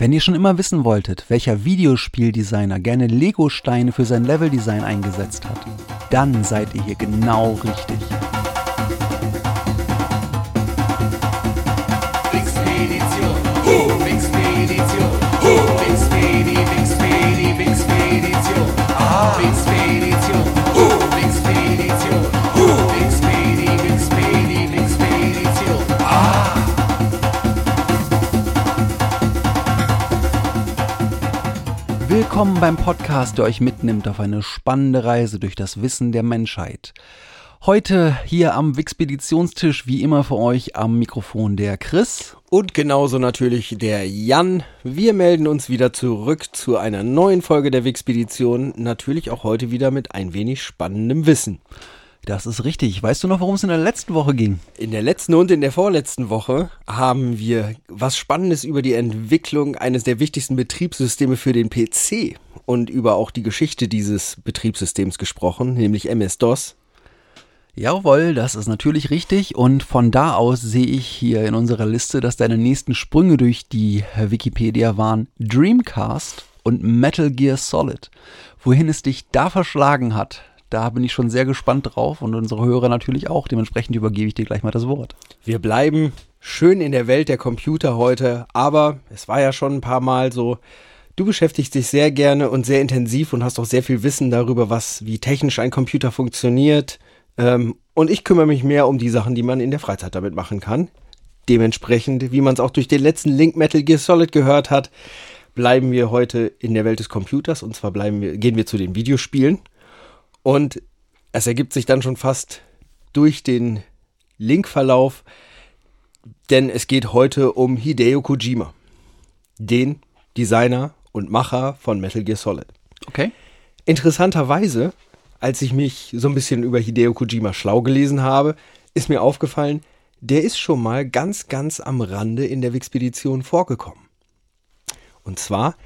Wenn ihr schon immer wissen wolltet, welcher Videospieldesigner gerne Lego-Steine für sein Leveldesign eingesetzt hat, dann seid ihr hier genau richtig. Ah, Willkommen beim Podcast, der euch mitnimmt auf eine spannende Reise durch das Wissen der Menschheit. Heute hier am Wixpeditionstisch, wie immer für euch am Mikrofon der Chris. Und genauso natürlich der Jan. Wir melden uns wieder zurück zu einer neuen Folge der Wixpedition. Natürlich auch heute wieder mit ein wenig spannendem Wissen. Das ist richtig. Weißt du noch, worum es in der letzten Woche ging? In der letzten und in der vorletzten Woche haben wir was Spannendes über die Entwicklung eines der wichtigsten Betriebssysteme für den PC und über auch die Geschichte dieses Betriebssystems gesprochen, nämlich MS-DOS. Jawohl, das ist natürlich richtig. Und von da aus sehe ich hier in unserer Liste, dass deine nächsten Sprünge durch die Wikipedia waren Dreamcast und Metal Gear Solid. Wohin es dich da verschlagen hat, da bin ich schon sehr gespannt drauf und unsere Hörer natürlich auch. Dementsprechend übergebe ich dir gleich mal das Wort. Wir bleiben schön in der Welt der Computer heute, aber es war ja schon ein paar Mal so, du beschäftigst dich sehr gerne und sehr intensiv und hast auch sehr viel Wissen darüber, was, wie technisch ein Computer funktioniert. Ähm, und ich kümmere mich mehr um die Sachen, die man in der Freizeit damit machen kann. Dementsprechend, wie man es auch durch den letzten Link Metal Gear Solid gehört hat, bleiben wir heute in der Welt des Computers und zwar bleiben wir, gehen wir zu den Videospielen. Und es ergibt sich dann schon fast durch den Linkverlauf, denn es geht heute um Hideo Kojima, den Designer und Macher von Metal Gear Solid. Okay. Interessanterweise, als ich mich so ein bisschen über Hideo Kojima schlau gelesen habe, ist mir aufgefallen, der ist schon mal ganz, ganz am Rande in der Wixpedition vorgekommen. Und zwar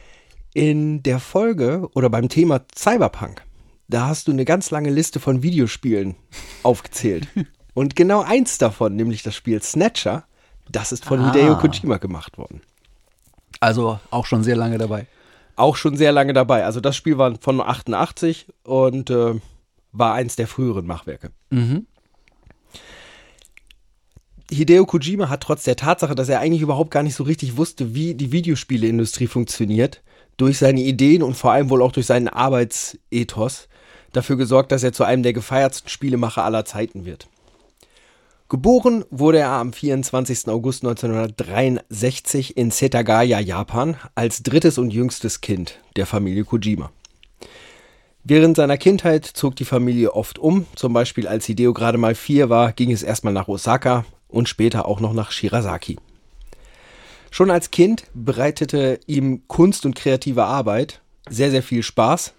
in der Folge oder beim Thema Cyberpunk da hast du eine ganz lange Liste von Videospielen aufgezählt. Und genau eins davon, nämlich das Spiel Snatcher, das ist von Ah. Hideo Kojima gemacht worden. Also auch schon sehr lange dabei. Auch schon sehr lange dabei. Also das Spiel war von 88 und äh, war eins der früheren Machwerke. Mhm. Hideo Kojima hat trotz der Tatsache, dass er eigentlich überhaupt gar nicht so richtig wusste, wie die Videospieleindustrie funktioniert, durch seine Ideen und vor allem wohl auch durch seinen Arbeitsethos dafür gesorgt, dass er zu einem der gefeiertsten Spielemacher aller Zeiten wird. Geboren wurde er am 24. August 1963 in Setagaya, Japan, als drittes und jüngstes Kind der Familie Kojima. Während seiner Kindheit zog die Familie oft um, zum Beispiel als Hideo gerade mal vier war, ging es erstmal nach Osaka und später auch noch nach Shirasaki. Schon als Kind bereitete ihm Kunst und kreative Arbeit sehr, sehr viel Spaß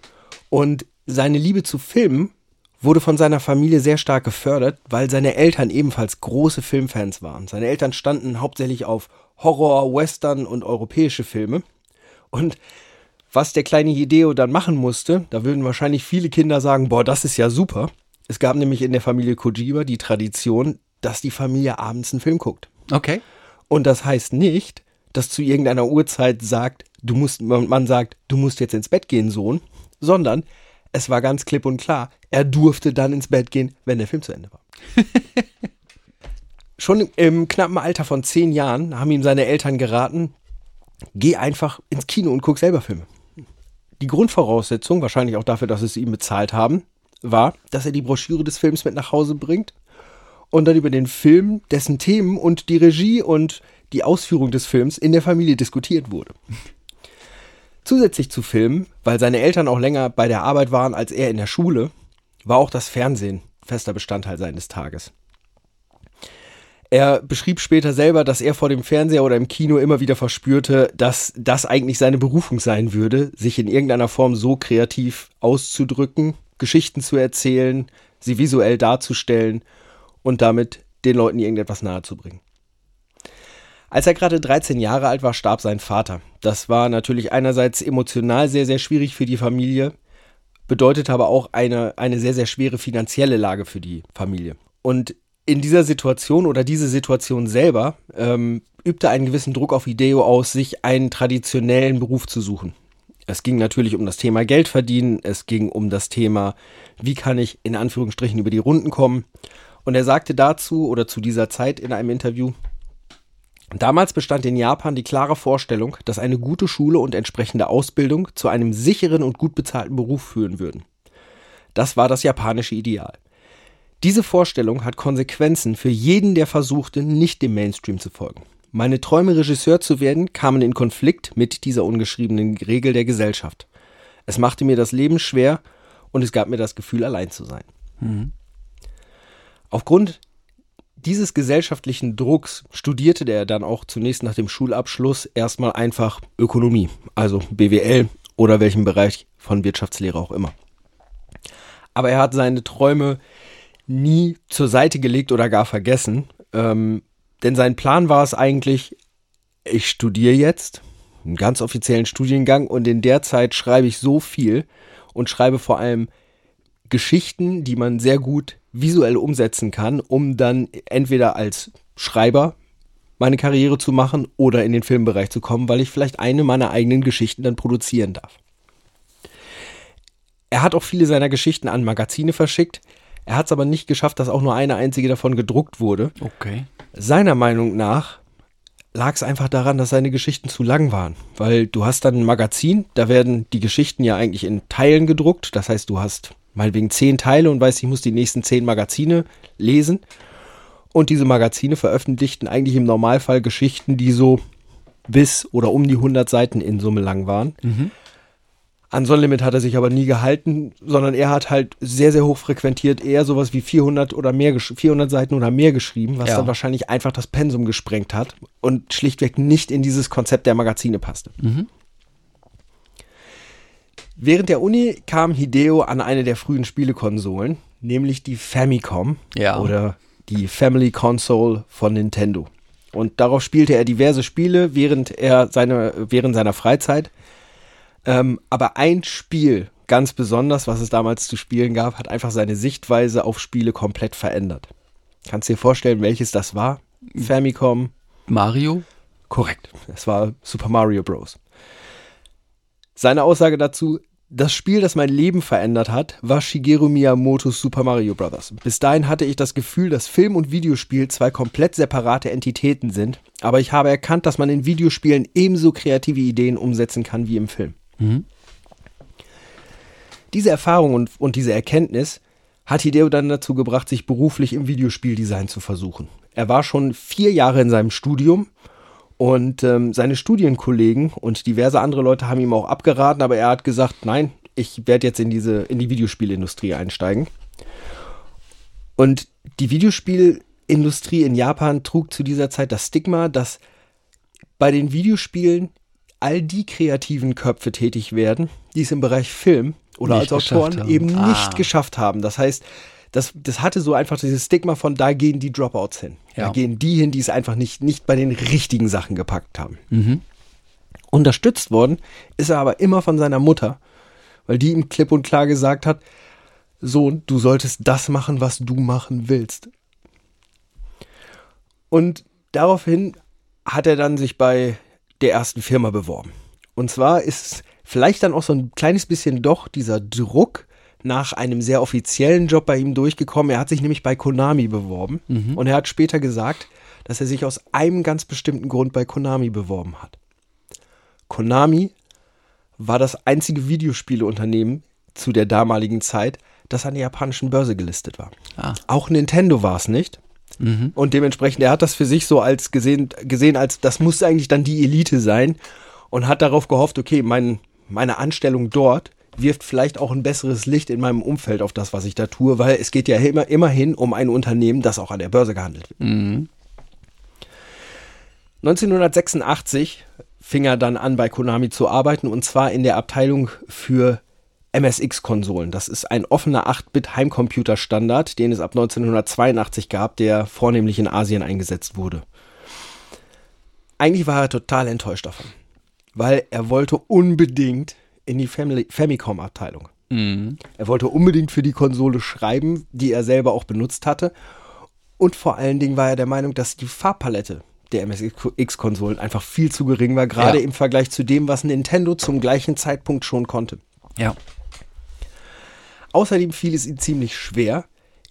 und seine Liebe zu Filmen wurde von seiner Familie sehr stark gefördert, weil seine Eltern ebenfalls große Filmfans waren. Seine Eltern standen hauptsächlich auf Horror, Western und europäische Filme. Und was der kleine Hideo dann machen musste, da würden wahrscheinlich viele Kinder sagen, boah, das ist ja super. Es gab nämlich in der Familie Kojima die Tradition, dass die Familie abends einen Film guckt. Okay. Und das heißt nicht, dass zu irgendeiner Uhrzeit sagt, du musst, man man sagt, du musst jetzt ins Bett gehen, Sohn, sondern es war ganz klipp und klar, er durfte dann ins Bett gehen, wenn der Film zu Ende war. Schon im knappen Alter von zehn Jahren haben ihm seine Eltern geraten, geh einfach ins Kino und guck selber Filme. Die Grundvoraussetzung, wahrscheinlich auch dafür, dass sie es ihm bezahlt haben, war, dass er die Broschüre des Films mit nach Hause bringt und dann über den Film, dessen Themen und die Regie und die Ausführung des Films in der Familie diskutiert wurde. Zusätzlich zu Filmen, weil seine Eltern auch länger bei der Arbeit waren als er in der Schule, war auch das Fernsehen fester Bestandteil seines Tages. Er beschrieb später selber, dass er vor dem Fernseher oder im Kino immer wieder verspürte, dass das eigentlich seine Berufung sein würde, sich in irgendeiner Form so kreativ auszudrücken Geschichten zu erzählen, sie visuell darzustellen und damit den Leuten irgendetwas nahezubringen. Als er gerade 13 Jahre alt war, starb sein Vater. Das war natürlich einerseits emotional sehr, sehr schwierig für die Familie, bedeutet aber auch eine, eine sehr, sehr schwere finanzielle Lage für die Familie. Und in dieser Situation oder diese Situation selber ähm, übte einen gewissen Druck auf Ideo aus, sich einen traditionellen Beruf zu suchen. Es ging natürlich um das Thema Geld verdienen, es ging um das Thema, wie kann ich in Anführungsstrichen über die Runden kommen. Und er sagte dazu oder zu dieser Zeit in einem Interview, Damals bestand in Japan die klare Vorstellung, dass eine gute Schule und entsprechende Ausbildung zu einem sicheren und gut bezahlten Beruf führen würden. Das war das japanische Ideal. Diese Vorstellung hat Konsequenzen für jeden, der versuchte, nicht dem Mainstream zu folgen. Meine Träume, Regisseur zu werden, kamen in Konflikt mit dieser ungeschriebenen Regel der Gesellschaft. Es machte mir das Leben schwer und es gab mir das Gefühl, allein zu sein. Mhm. Aufgrund dieses gesellschaftlichen Drucks studierte er dann auch zunächst nach dem Schulabschluss erstmal einfach Ökonomie, also BWL oder welchen Bereich von Wirtschaftslehre auch immer. Aber er hat seine Träume nie zur Seite gelegt oder gar vergessen, ähm, denn sein Plan war es eigentlich, ich studiere jetzt einen ganz offiziellen Studiengang und in der Zeit schreibe ich so viel und schreibe vor allem Geschichten, die man sehr gut visuell umsetzen kann, um dann entweder als Schreiber meine Karriere zu machen oder in den Filmbereich zu kommen, weil ich vielleicht eine meiner eigenen Geschichten dann produzieren darf. Er hat auch viele seiner Geschichten an Magazine verschickt. Er hat es aber nicht geschafft, dass auch nur eine einzige davon gedruckt wurde. Okay. Seiner Meinung nach lag es einfach daran, dass seine Geschichten zu lang waren. Weil du hast dann ein Magazin, da werden die Geschichten ja eigentlich in Teilen gedruckt. Das heißt, du hast meinetwegen zehn Teile und weißt, ich muss die nächsten zehn Magazine lesen. Und diese Magazine veröffentlichten eigentlich im Normalfall Geschichten, die so bis oder um die 100 Seiten in Summe lang waren. Mhm. An so ein Limit hat er sich aber nie gehalten, sondern er hat halt sehr, sehr hoch frequentiert eher sowas wie 400 oder mehr, 400 Seiten oder mehr geschrieben, was ja. dann wahrscheinlich einfach das Pensum gesprengt hat und schlichtweg nicht in dieses Konzept der Magazine passte. Mhm. Während der Uni kam Hideo an eine der frühen Spielekonsolen, nämlich die Famicom ja. oder die Family Console von Nintendo. Und darauf spielte er diverse Spiele während er seine, während seiner Freizeit. Ähm, aber ein Spiel, ganz besonders, was es damals zu spielen gab, hat einfach seine Sichtweise auf Spiele komplett verändert. Kannst du dir vorstellen, welches das war? Famicom. Mario? Korrekt. Es war Super Mario Bros. Seine Aussage dazu, das Spiel, das mein Leben verändert hat, war Shigeru Miyamotos Super Mario Bros. Bis dahin hatte ich das Gefühl, dass Film und Videospiel zwei komplett separate Entitäten sind, aber ich habe erkannt, dass man in Videospielen ebenso kreative Ideen umsetzen kann wie im Film. Mhm. Diese Erfahrung und, und diese Erkenntnis hat Hideo dann dazu gebracht, sich beruflich im Videospieldesign zu versuchen. Er war schon vier Jahre in seinem Studium und ähm, seine Studienkollegen und diverse andere Leute haben ihm auch abgeraten, aber er hat gesagt, nein, ich werde jetzt in diese in die Videospielindustrie einsteigen. Und die Videospielindustrie in Japan trug zu dieser Zeit das Stigma, dass bei den Videospielen all die kreativen Köpfe tätig werden, die es im Bereich Film oder nicht als Autoren haben. eben ah. nicht geschafft haben. Das heißt, das, das hatte so einfach dieses Stigma von, da gehen die Dropouts hin. Ja. Da gehen die hin, die es einfach nicht, nicht bei den richtigen Sachen gepackt haben. Mhm. Unterstützt worden ist er aber immer von seiner Mutter, weil die ihm klipp und klar gesagt hat, Sohn, du solltest das machen, was du machen willst. Und daraufhin hat er dann sich bei der ersten Firma beworben. Und zwar ist vielleicht dann auch so ein kleines bisschen doch dieser Druck nach einem sehr offiziellen Job bei ihm durchgekommen. Er hat sich nämlich bei Konami beworben mhm. und er hat später gesagt, dass er sich aus einem ganz bestimmten Grund bei Konami beworben hat. Konami war das einzige Videospieleunternehmen zu der damaligen Zeit, das an der japanischen Börse gelistet war. Ah. Auch Nintendo war es nicht. Mhm. Und dementsprechend, er hat das für sich so als gesehen, gesehen, als das muss eigentlich dann die Elite sein und hat darauf gehofft, okay, mein, meine Anstellung dort wirft vielleicht auch ein besseres Licht in meinem Umfeld auf das, was ich da tue, weil es geht ja immer, immerhin um ein Unternehmen, das auch an der Börse gehandelt wird. Mhm. 1986 fing er dann an, bei Konami zu arbeiten und zwar in der Abteilung für MSX-Konsolen. Das ist ein offener 8-Bit-Heimcomputer-Standard, den es ab 1982 gab, der vornehmlich in Asien eingesetzt wurde. Eigentlich war er total enttäuscht davon, weil er wollte unbedingt in die Family Famicom-Abteilung. Er wollte unbedingt für die Konsole schreiben, die er selber auch benutzt hatte. Und vor allen Dingen war er der Meinung, dass die Farbpalette der MSX-Konsolen einfach viel zu gering war, gerade Ja. im Vergleich zu dem, was Nintendo zum gleichen Zeitpunkt schon konnte. Ja. Außerdem fiel es ihm ziemlich schwer,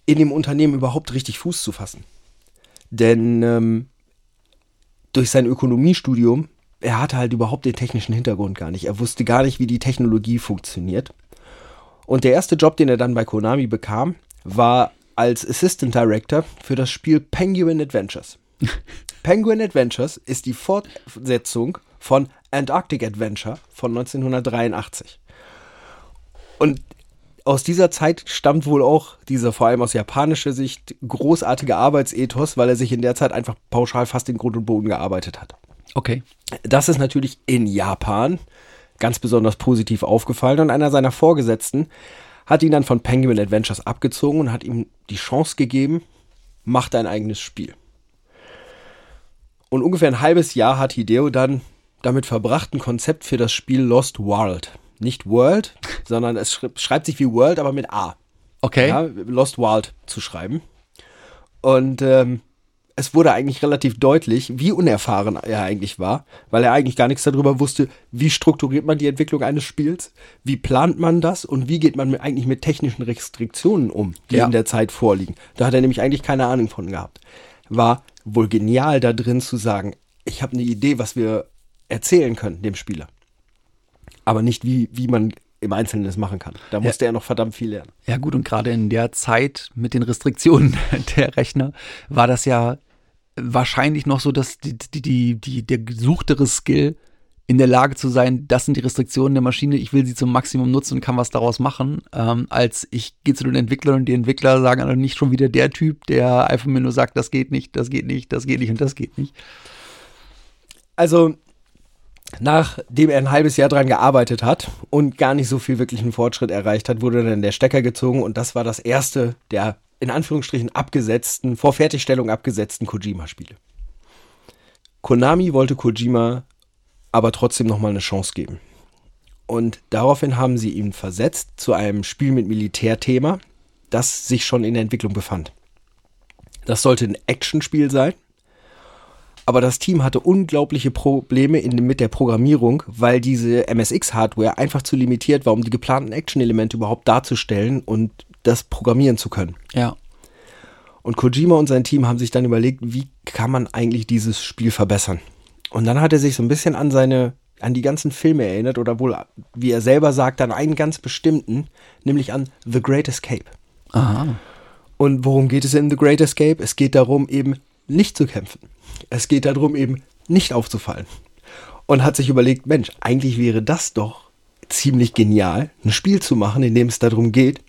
in dem Unternehmen überhaupt richtig Fuß zu fassen. Denn ähm, durch sein Ökonomiestudium, er hatte halt überhaupt den technischen Hintergrund gar nicht. Er wusste gar nicht, wie die Technologie funktioniert. Und der erste Job, den er dann bei Konami bekam, war als Assistant Director für das Spiel Penguin Adventures. Penguin Adventures ist die Fortsetzung von Antarctic Adventure von 1983. Und aus dieser Zeit stammt wohl auch dieser vor allem aus japanischer Sicht großartige Arbeitsethos, weil er sich in der Zeit einfach pauschal fast in Grund und Boden gearbeitet hat. Okay. Das ist natürlich in Japan ganz besonders positiv aufgefallen und einer seiner Vorgesetzten hat ihn dann von Penguin Adventures abgezogen und hat ihm die Chance gegeben, mach dein eigenes Spiel. Und ungefähr ein halbes Jahr hat Hideo dann damit verbracht, ein Konzept für das Spiel Lost World. Nicht World, sondern es schreibt sich wie World, aber mit A Okay. ja, Lost World zu schreiben. Und ähm, es wurde eigentlich relativ deutlich, wie unerfahren er eigentlich war, weil er eigentlich gar nichts darüber wusste, wie strukturiert man die Entwicklung eines Spiels, wie plant man das und wie geht man mit, eigentlich mit technischen Restriktionen um, die Ja. in der Zeit vorliegen. Da hat er nämlich eigentlich keine Ahnung von gehabt. War wohl genial da drin zu sagen, ich habe eine Idee, was wir erzählen können dem Spieler. Aber nicht, wie, wie man im Einzelnen das machen kann. Da musste er noch verdammt viel lernen. Ja gut, und gerade in der Zeit mit den Restriktionen der Rechner war das ja wahrscheinlich noch so, dass die, die, die, die, der gesuchtere Skill in der Lage zu sein, das sind die Restriktionen der Maschine, ich will sie zum Maximum nutzen und kann was daraus machen, ähm, als ich gehe zu den Entwicklern und die Entwickler sagen also nicht schon wieder der Typ, der einfach mir nur sagt, das geht nicht, das geht nicht, das geht nicht und das geht nicht. Also, nachdem er ein halbes Jahr dran gearbeitet hat und gar nicht so viel wirklichen Fortschritt erreicht hat, wurde dann der Stecker gezogen und das war das erste der in Anführungsstrichen abgesetzten, vor Fertigstellung abgesetzten Kojima-Spiele. Konami wollte Kojima aber trotzdem nochmal eine Chance geben. Und daraufhin haben sie ihn versetzt zu einem Spiel mit Militärthema, das sich schon in der Entwicklung befand. Das sollte ein Actionspiel sein, aber das Team hatte unglaubliche Probleme in, mit der Programmierung, weil diese MSX-Hardware einfach zu limitiert war, um die geplanten Action-Elemente überhaupt darzustellen und das programmieren zu können. Ja. Und Kojima und sein Team haben sich dann überlegt, wie kann man eigentlich dieses Spiel verbessern? Und dann hat er sich so ein bisschen an seine, an die ganzen Filme erinnert oder wohl, wie er selber sagt, an einen ganz bestimmten, nämlich an The Great Escape. Aha. Und worum geht es in The Great Escape? Es geht darum, eben nicht zu kämpfen. Es geht darum, eben nicht aufzufallen. Und hat sich überlegt, Mensch, eigentlich wäre das doch ziemlich genial, ein Spiel zu machen, in dem es darum geht,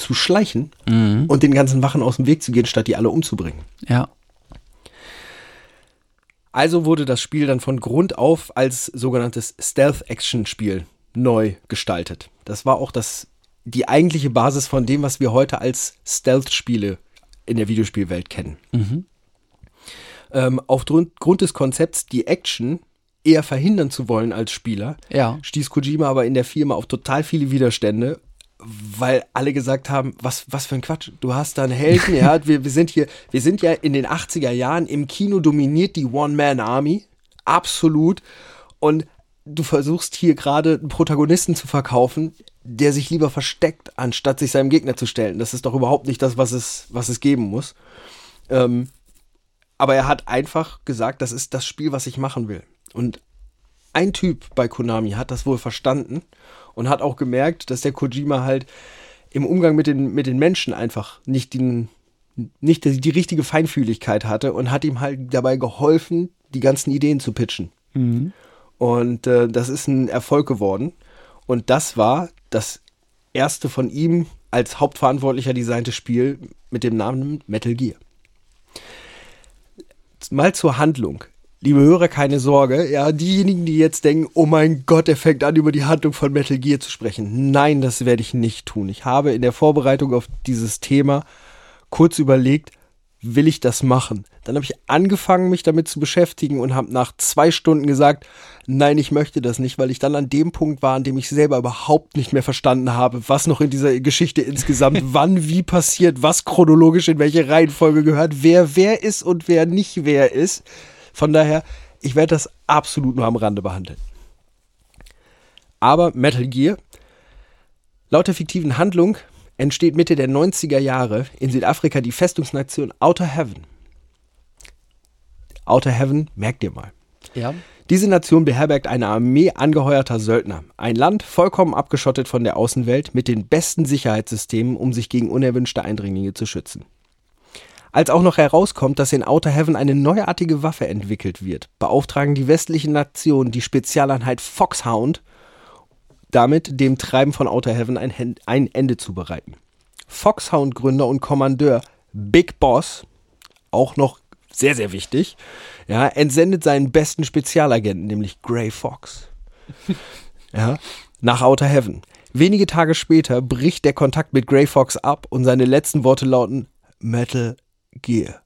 zu schleichen und den ganzen Wachen aus dem Weg zu gehen, statt die alle umzubringen. Ja. Also wurde das Spiel dann von Grund auf als sogenanntes Stealth-Action-Spiel neu gestaltet. Das war auch das, die eigentliche Basis von dem, was wir heute als Stealth-Spiele in der Videospielwelt kennen. Ähm, aufgrund Grund des Konzepts, die Action eher verhindern zu wollen als Spieler, Ja. stieß Kojima aber in der Firma auf total viele Widerstände, weil alle gesagt haben, was, was für ein Quatsch, du hast da einen Helden, ja, wir, wir sind hier, wir sind ja in den 80er Jahren, im Kino dominiert die One-Man-Army, absolut, und du versuchst hier gerade einen Protagonisten zu verkaufen, der sich lieber versteckt, anstatt sich seinem Gegner zu stellen. Das ist doch überhaupt nicht das, was es, was es geben muss. Ähm, aber er hat einfach gesagt, das ist das Spiel, was ich machen will. Und ein Typ bei Konami hat das wohl verstanden und hat auch gemerkt, dass der Kojima halt im Umgang mit den, mit den Menschen einfach nicht, den, nicht die, die richtige Feinfühligkeit hatte und hat ihm halt dabei geholfen, die ganzen Ideen zu pitchen. Und äh, das ist ein Erfolg geworden. Und das war das erste von ihm als Hauptverantwortlicher designte Spiel mit dem Namen Metal Gear. Mal zur Handlung. Liebe Hörer, keine Sorge. Ja, diejenigen, die jetzt denken, oh mein Gott, er fängt an, über die Handlung von Metal Gear zu sprechen. Nein, das werde ich nicht tun. Ich habe in der Vorbereitung auf dieses Thema kurz überlegt, will ich das machen? Dann habe ich angefangen, mich damit zu beschäftigen und habe nach zwei Stunden gesagt, nein, ich möchte das nicht, weil ich dann an dem Punkt war, an dem ich selber überhaupt nicht mehr verstanden habe, was noch in dieser Geschichte insgesamt wann, wie passiert, was chronologisch in welche Reihenfolge gehört, wer wer ist und wer nicht wer ist. Von daher, ich werde das absolut nur am Rande behandeln. Aber Metal Gear, laut der fiktiven Handlung, entsteht Mitte der 90er Jahre in Südafrika die Festungsnation Outer Heaven. Outer Heaven, merkt ihr mal. Ja. Diese Nation beherbergt eine Armee angeheuerter Söldner. Ein Land vollkommen abgeschottet von der Außenwelt mit den besten Sicherheitssystemen, um sich gegen unerwünschte Eindringlinge zu schützen. Als auch noch herauskommt, dass in Outer Heaven eine neuartige Waffe entwickelt wird, beauftragen die westlichen Nationen die Spezialeinheit Foxhound, damit dem Treiben von Outer Heaven ein, ein Ende zu bereiten. Foxhound-Gründer und Kommandeur Big Boss, auch noch sehr, sehr wichtig, ja, entsendet seinen besten Spezialagenten, nämlich Grey Fox. ja, nach Outer Heaven. Wenige Tage später bricht der Kontakt mit Grey Fox ab und seine letzten Worte lauten Metal Gear.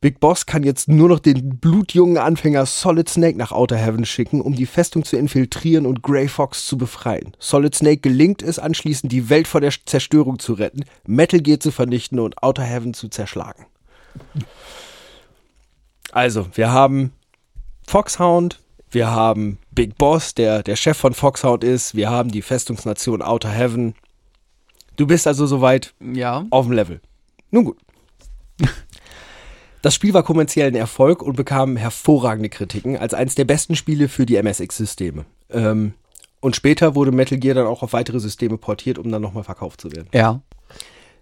Big Boss kann jetzt nur noch den blutjungen Anfänger Solid Snake nach Outer Heaven schicken, um die Festung zu infiltrieren und Grey Fox zu befreien. Solid Snake gelingt es anschließend, die Welt vor der Zerstörung zu retten, Metal Gear zu vernichten und Outer Heaven zu zerschlagen. Also, wir haben Foxhound, wir haben Big Boss, der der Chef von Foxhound ist, wir haben die Festungsnation Outer Heaven. Du bist also soweit Ja. auf dem Level. Nun gut. Das Spiel war kommerziell ein Erfolg und bekam hervorragende Kritiken als eines der besten Spiele für die MSX-Systeme. Ähm, und später wurde Metal Gear dann auch auf weitere Systeme portiert, um dann nochmal verkauft zu werden. Ja.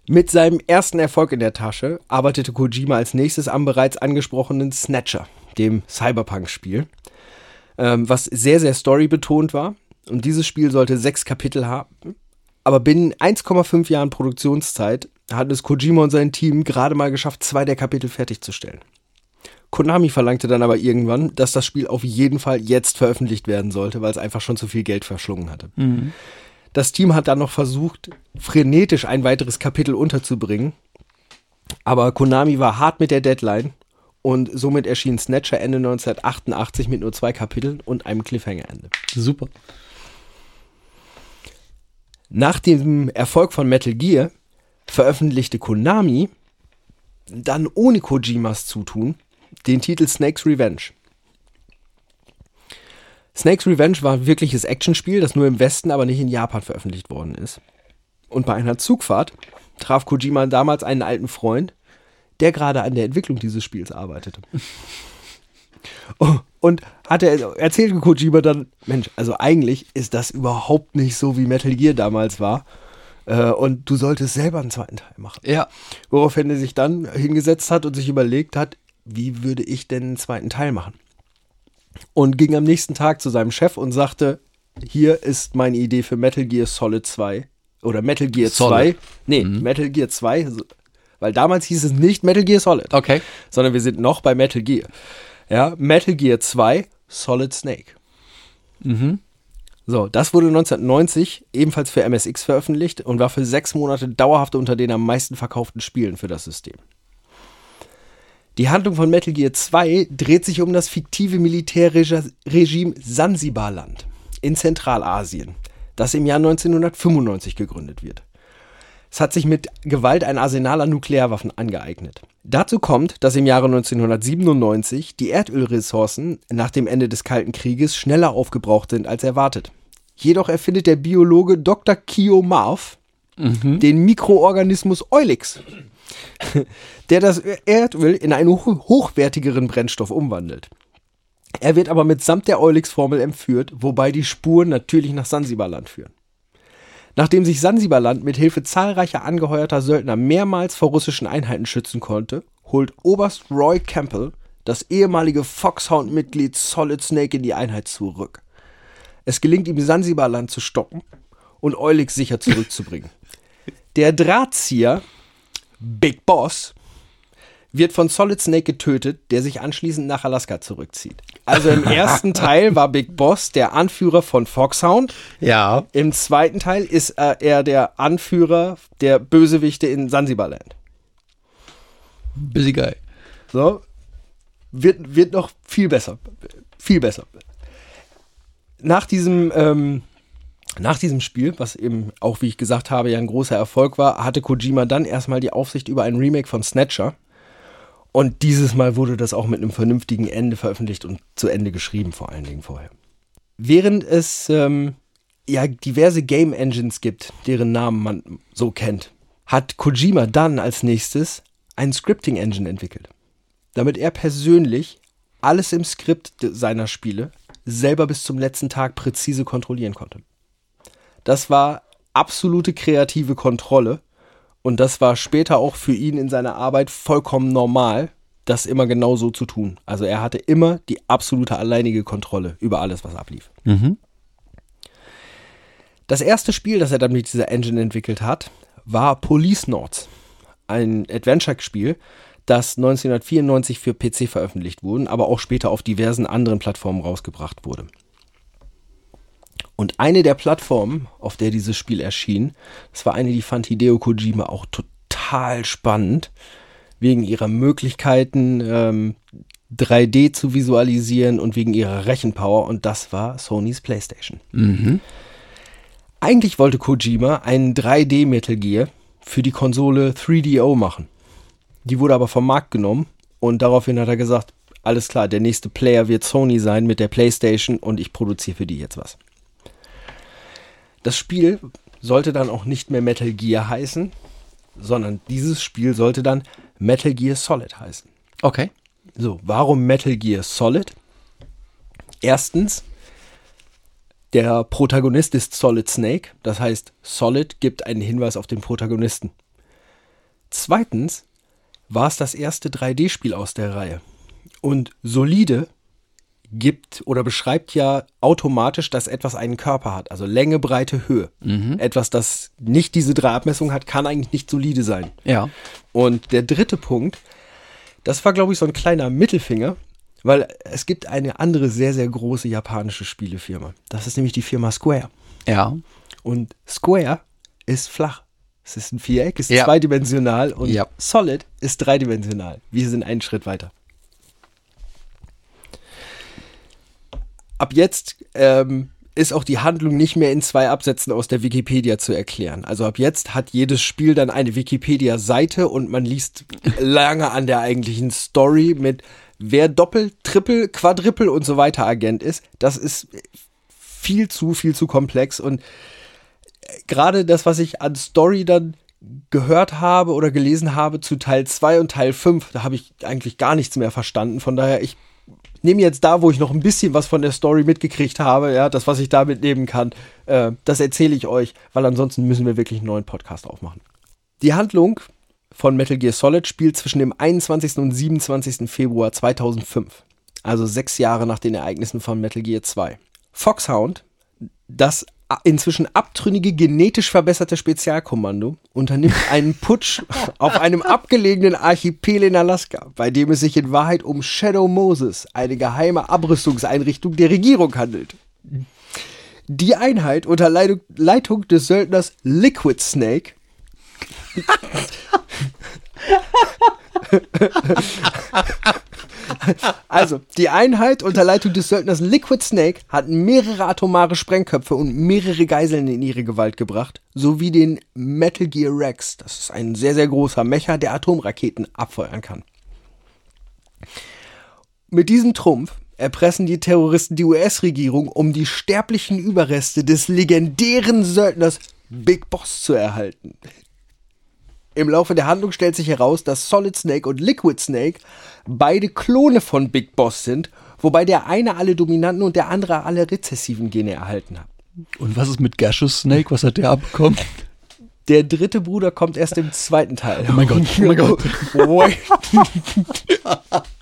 Mit seinem ersten Erfolg in der Tasche arbeitete Kojima als nächstes am bereits angesprochenen Snatcher, dem Cyberpunk-Spiel, ähm, was sehr, sehr storybetont war. Und dieses Spiel sollte sechs Kapitel haben. Aber binnen 1,5 Jahren Produktionszeit hat es Kojima und sein Team gerade mal geschafft, zwei der Kapitel fertigzustellen. Konami verlangte dann aber irgendwann, dass das Spiel auf jeden Fall jetzt veröffentlicht werden sollte, weil es einfach schon zu viel Geld verschlungen hatte. Das Team hat dann noch versucht, frenetisch ein weiteres Kapitel unterzubringen. Aber Konami war hart mit der Deadline und somit erschien Snatcher Ende 1988 mit nur zwei Kapiteln und einem Cliffhanger-Ende. Super. Nach dem Erfolg von Metal Gear veröffentlichte Konami dann ohne Kojimas Zutun den Titel Snake's Revenge. Snake's Revenge war ein wirkliches Actionspiel, das nur im Westen, aber nicht in Japan veröffentlicht worden ist. Und bei einer Zugfahrt traf Kojima damals einen alten Freund, der gerade an der Entwicklung dieses Spiels arbeitete. Oh, Und hat er erzählt Kojima dann, Mensch, also eigentlich ist das überhaupt nicht so, wie Metal Gear damals war. Äh, Und du solltest selber einen zweiten Teil machen. Ja. Woraufhin er sich dann hingesetzt hat und sich überlegt hat, wie würde ich denn einen zweiten Teil machen? Und ging am nächsten Tag zu seinem Chef und sagte, hier ist meine Idee für Metal Gear Solid 2 oder Metal Gear Solid. 2. Nee, Metal Gear 2, so- weil damals hieß es nicht Metal Gear Solid, Okay. sondern wir sind noch bei Metal Gear. Ja, Metal Gear 2 Solid Snake. So, das wurde 1990 ebenfalls für MSX veröffentlicht und war für sechs Monate dauerhaft unter den am meisten verkauften Spielen für das System. Die Handlung von Metal Gear 2 dreht sich um das fiktive Militärregime Sansibarland in Zentralasien, das im Jahr 1995 gegründet wird. Es hat sich mit Gewalt ein Arsenal an Nuklearwaffen angeeignet. Dazu kommt, dass im Jahre 1997 die Erdölressourcen nach dem Ende des Kalten Krieges schneller aufgebraucht sind als erwartet. Jedoch erfindet der Biologe Dr. Kio Marv den Mikroorganismus Eulix, der das Erdöl in einen ho- hochwertigeren Brennstoff umwandelt. Er wird aber mitsamt der Eulix-Formel entführt, wobei die Spuren natürlich nach Sansibarland führen. Nachdem sich Sansibarland mit Hilfe zahlreicher angeheuerter Söldner mehrmals vor russischen Einheiten schützen konnte, holt Oberst Roy Campbell das ehemalige Foxhound-Mitglied Solid Snake in die Einheit zurück. Es gelingt ihm, Sansibarland zu stoppen und Eulix sicher zurückzubringen. Der Drahtzieher, Big Boss, wird von Solid Snake getötet, der sich anschließend nach Alaska zurückzieht. Also im ersten Teil war Big Boss der Anführer von Foxhound. Ja. Im zweiten Teil ist äh, er der Anführer der Bösewichte in Sansibarland. Busy Guy. So. Wird, wird noch viel besser. Viel besser. Nach diesem, ähm, nach diesem Spiel, was eben auch, wie ich gesagt habe, ja ein großer Erfolg war, hatte Kojima dann erstmal die Aufsicht über ein Remake von Snatcher. Und dieses Mal wurde das auch mit einem vernünftigen Ende veröffentlicht und zu Ende geschrieben, vor allen Dingen vorher. Während es ähm, ja diverse Game Engines gibt, deren Namen man so kennt, hat Kojima dann als nächstes ein Scripting Engine entwickelt, damit er persönlich alles im Skript seiner Spiele selber bis zum letzten Tag präzise kontrollieren konnte. Das war absolute kreative Kontrolle und das war später auch für ihn in seiner Arbeit vollkommen normal, das immer genau so zu tun. Also er hatte immer die absolute alleinige Kontrolle über alles, was ablief. Mhm. Das erste Spiel, das er dann mit dieser Engine entwickelt hat, war Police Notes. Ein Adventure-Spiel, das 1994 für PC veröffentlicht wurde, aber auch später auf diversen anderen Plattformen rausgebracht wurde. Und eine der Plattformen, auf der dieses Spiel erschien, das war eine, die fand Hideo Kojima auch total spannend, wegen ihrer Möglichkeiten, ähm, 3D zu visualisieren und wegen ihrer Rechenpower. Und das war Sonys PlayStation. Eigentlich wollte Kojima einen 3D Metal Gear für die Konsole 3DO machen. Die wurde aber vom Markt genommen und daraufhin hat er gesagt, alles klar, der nächste Player wird Sony sein mit der PlayStation und ich produziere für die jetzt was. Das Spiel sollte dann auch nicht mehr Metal Gear heißen, sondern dieses Spiel sollte dann Metal Gear Solid heißen. Okay. So, warum Metal Gear Solid? Erstens, der Protagonist ist Solid Snake, das heißt, Solid gibt einen Hinweis auf den Protagonisten. Zweitens war es das erste 3D-Spiel aus der Reihe. Und solide gibt oder beschreibt ja automatisch, dass etwas einen Körper hat, also Länge, Breite, Höhe. Etwas, das nicht diese drei Abmessungen hat, kann eigentlich nicht solide sein. Ja. Und der dritte Punkt, das war, glaube ich, so ein kleiner Mittelfinger, weil es gibt eine andere sehr, sehr große japanische Spielefirma. Das ist nämlich die Firma Square. Ja. Und Square ist flach. Es ist ein Viereck, ist Ja. zweidimensional und Ja. Solid ist dreidimensional. Wir sind einen Schritt weiter. Ab jetzt ähm, ist auch die Handlung nicht mehr in zwei Absätzen aus der Wikipedia zu erklären. Also ab jetzt hat jedes Spiel dann eine Wikipedia-Seite und man liest lange an der eigentlichen Story mit wer Doppel, Triple, Quadriple und so weiter Agent ist. Das ist viel zu, viel zu komplex und gerade das, was ich an Story dann gehört habe oder gelesen habe zu Teil 2 und Teil 5, da habe ich eigentlich gar nichts mehr verstanden. Von daher, ich nehme jetzt da, wo ich noch ein bisschen was von der Story mitgekriegt habe, ja, das, was ich da mitnehmen kann, äh, das erzähle ich euch, weil ansonsten müssen wir wirklich einen neuen Podcast aufmachen. Die Handlung von Metal Gear Solid spielt zwischen dem 21. und 27. Februar 2005, also sechs Jahre nach den Ereignissen von Metal Gear 2. Foxhound, das inzwischen abtrünnige, genetisch verbesserte Spezialkommando unternimmt einen Putsch auf einem abgelegenen Archipel in Alaska, bei dem es sich in Wahrheit um Shadow Moses, eine geheime Abrüstungseinrichtung der Regierung handelt. Die Einheit unter Leitung, Leitung des Söldners Liquid Snake Also, die Einheit unter Leitung des Söldners Liquid Snake hat mehrere atomare Sprengköpfe und mehrere Geiseln in ihre Gewalt gebracht, sowie den Metal Gear Rex. Das ist ein sehr, sehr großer Mecher, der Atomraketen abfeuern kann. Mit diesem Trumpf erpressen die Terroristen die US-Regierung, um die sterblichen Überreste des legendären Söldners Big Boss zu erhalten. Im Laufe der Handlung stellt sich heraus, dass Solid Snake und Liquid Snake beide Klone von Big Boss sind, wobei der eine alle dominanten und der andere alle rezessiven Gene erhalten hat. Und was ist mit Gaseous Snake? Was hat der abbekommen? Der dritte Bruder kommt erst im zweiten Teil. Oh mein Gott, oh mein Gott. Wait.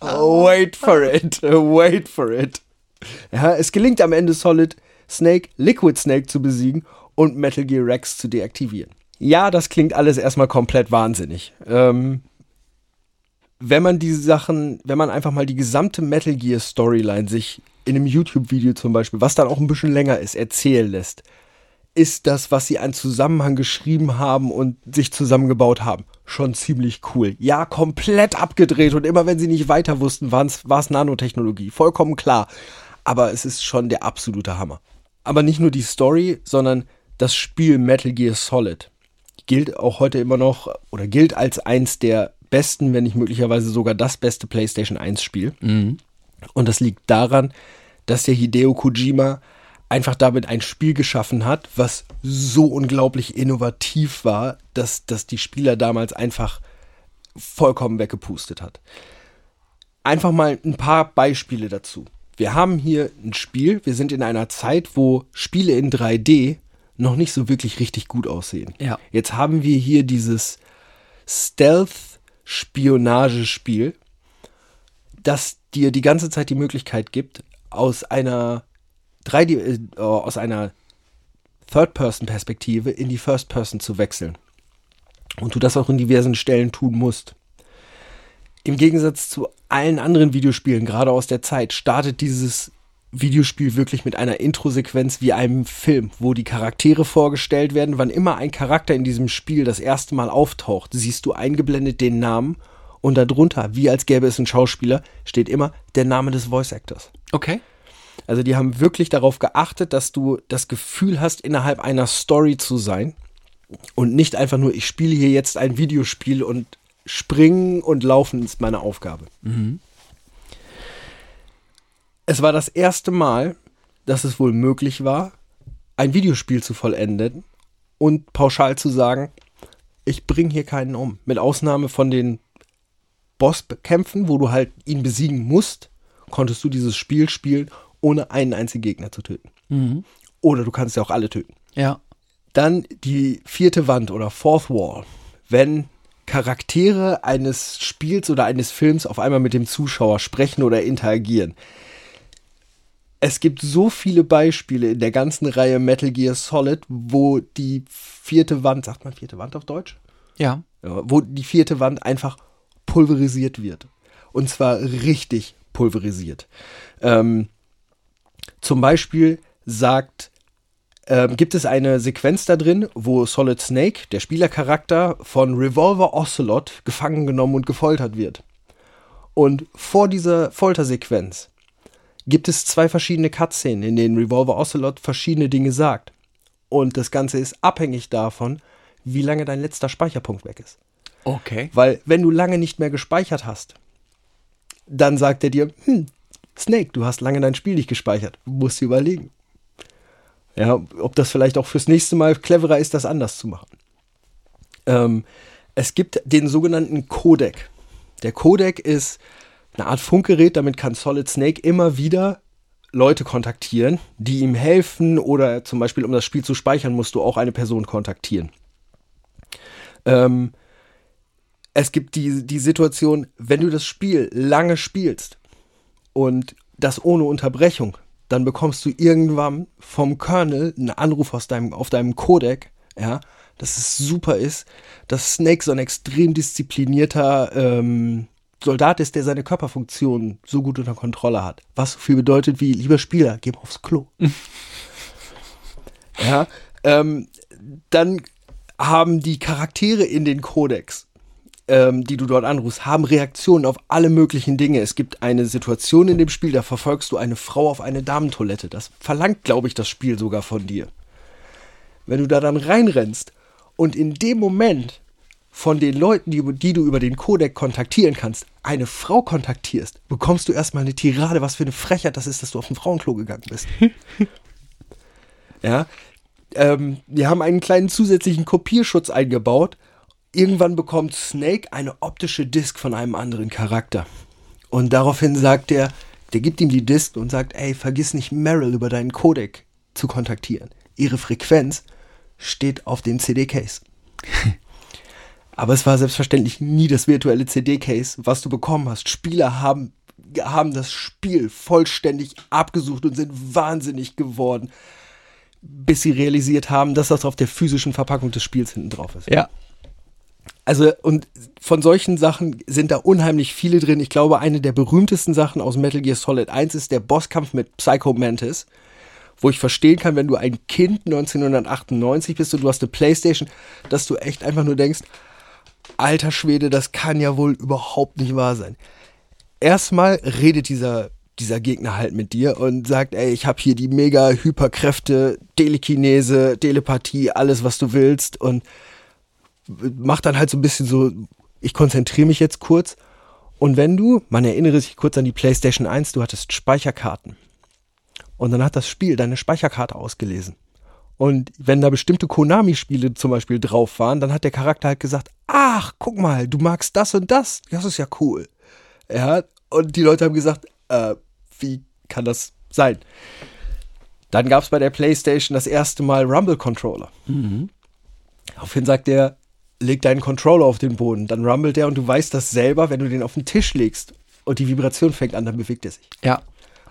Wait for it. Wait for it. Ja, es gelingt am Ende Solid Snake, Liquid Snake zu besiegen und Metal Gear Rex zu deaktivieren. Ja, das klingt alles erstmal komplett wahnsinnig. Ähm, wenn man diese Sachen, wenn man einfach mal die gesamte Metal Gear Storyline sich in einem YouTube-Video zum Beispiel, was dann auch ein bisschen länger ist, erzählen lässt, ist das, was sie an Zusammenhang geschrieben haben und sich zusammengebaut haben, schon ziemlich cool. Ja, komplett abgedreht und immer wenn sie nicht weiter wussten, war es Nanotechnologie. Vollkommen klar. Aber es ist schon der absolute Hammer. Aber nicht nur die Story, sondern das Spiel Metal Gear Solid gilt auch heute immer noch oder gilt als eins der besten, wenn nicht möglicherweise sogar das beste PlayStation 1 Spiel. Und das liegt daran, dass der Hideo Kojima einfach damit ein Spiel geschaffen hat, was so unglaublich innovativ war, dass, dass die Spieler damals einfach vollkommen weggepustet hat. Einfach mal ein paar Beispiele dazu. Wir haben hier ein Spiel, wir sind in einer Zeit, wo Spiele in 3D noch nicht so wirklich richtig gut aussehen. Ja. Jetzt haben wir hier dieses Stealth-Spionagespiel, das dir die ganze Zeit die Möglichkeit gibt, aus einer 3D, äh, aus einer Third-Person-Perspektive in die First-Person zu wechseln. Und du das auch in diversen Stellen tun musst. Im Gegensatz zu allen anderen Videospielen, gerade aus der Zeit, startet dieses Videospiel wirklich mit einer Introsequenz wie einem Film, wo die Charaktere vorgestellt werden. Wann immer ein Charakter in diesem Spiel das erste Mal auftaucht, siehst du eingeblendet den Namen und darunter, wie als gäbe es einen Schauspieler, steht immer der Name des Voice Actors. Okay. Also die haben wirklich darauf geachtet, dass du das Gefühl hast, innerhalb einer Story zu sein und nicht einfach nur, ich spiele hier jetzt ein Videospiel und springen und laufen ist meine Aufgabe. Es war das erste Mal, dass es wohl möglich war, ein Videospiel zu vollenden und pauschal zu sagen, ich bringe hier keinen um. Mit Ausnahme von den Bosskämpfen, wo du halt ihn besiegen musst, konntest du dieses Spiel spielen, ohne einen einzigen Gegner zu töten. Oder du kannst ja auch alle töten. Ja. Dann die vierte Wand oder Fourth Wall. Wenn Charaktere eines Spiels oder eines Films auf einmal mit dem Zuschauer sprechen oder interagieren. Es gibt so viele Beispiele in der ganzen Reihe Metal Gear Solid, wo die vierte Wand, sagt man vierte Wand auf Deutsch? Ja. Ja, wo die vierte Wand einfach pulverisiert wird. Und zwar richtig pulverisiert. Ähm, zum Beispiel sagt, ähm, gibt es eine Sequenz da drin, wo Solid Snake, der Spielercharakter, von Revolver Ocelot gefangen genommen und gefoltert wird. Und vor dieser Foltersequenz gibt es zwei verschiedene Cutscenen, in denen Revolver Ocelot verschiedene Dinge sagt. Und das Ganze ist abhängig davon, wie lange dein letzter Speicherpunkt weg ist. Okay. Weil wenn du lange nicht mehr gespeichert hast, dann sagt er dir, hm, Snake, du hast lange dein Spiel nicht gespeichert. Du musst dir überlegen. Ja, ob das vielleicht auch fürs nächste Mal cleverer ist, das anders zu machen. Ähm, es gibt den sogenannten Codec. Der Codec ist eine Art Funkgerät, damit kann Solid Snake immer wieder Leute kontaktieren, die ihm helfen oder zum Beispiel, um das Spiel zu speichern, musst du auch eine Person kontaktieren. Ähm, es gibt die, die Situation, wenn du das Spiel lange spielst und das ohne Unterbrechung, dann bekommst du irgendwann vom Kernel einen Anruf aus deinem, auf deinem Codec, ja, dass es super ist, dass Snake so ein extrem disziplinierter ähm, Soldat ist, der seine Körperfunktion so gut unter Kontrolle hat. Was so viel bedeutet wie, lieber Spieler, geh mal aufs Klo. ja, ähm, dann haben die Charaktere in den Codex, ähm, die du dort anrufst, haben Reaktionen auf alle möglichen Dinge. Es gibt eine Situation in dem Spiel, da verfolgst du eine Frau auf eine Damentoilette. Das verlangt, glaube ich, das Spiel sogar von dir. Wenn du da dann reinrennst und in dem Moment von den Leuten, die, die du über den Codec kontaktieren kannst, eine Frau kontaktierst, bekommst du erstmal eine Tirade, was für eine Frechheit das ist, dass du auf ein Frauenklo gegangen bist. ja, ähm, wir haben einen kleinen zusätzlichen Kopierschutz eingebaut. Irgendwann bekommt Snake eine optische Disk von einem anderen Charakter. Und daraufhin sagt er, der gibt ihm die Disk und sagt, ey, vergiss nicht Meryl über deinen Codec zu kontaktieren. Ihre Frequenz steht auf dem CD-Case. Aber es war selbstverständlich nie das virtuelle CD-Case, was du bekommen hast. Spieler haben, haben das Spiel vollständig abgesucht und sind wahnsinnig geworden, bis sie realisiert haben, dass das auf der physischen Verpackung des Spiels hinten drauf ist. Ja. Also, und von solchen Sachen sind da unheimlich viele drin. Ich glaube, eine der berühmtesten Sachen aus Metal Gear Solid 1 ist der Bosskampf mit Psycho Mantis, wo ich verstehen kann, wenn du ein Kind 1998 bist und du hast eine Playstation, dass du echt einfach nur denkst, alter Schwede, das kann ja wohl überhaupt nicht wahr sein. Erstmal redet dieser, dieser Gegner halt mit dir und sagt, ey, ich habe hier die mega Hyperkräfte, Telekinese, Telepathie, alles, was du willst und macht dann halt so ein bisschen so, ich konzentriere mich jetzt kurz. Und wenn du, man erinnere sich kurz an die PlayStation 1, du hattest Speicherkarten. Und dann hat das Spiel deine Speicherkarte ausgelesen. Und wenn da bestimmte Konami-Spiele zum Beispiel drauf waren, dann hat der Charakter halt gesagt, ach, guck mal, du magst das und das. Das ist ja cool. Ja, und die Leute haben gesagt, äh, wie kann das sein? Dann gab es bei der PlayStation das erste Mal Rumble-Controller. Mhm. Aufhin sagt er, leg deinen Controller auf den Boden, dann rumbelt der und du weißt das selber, wenn du den auf den Tisch legst und die Vibration fängt an, dann bewegt er sich. Ja.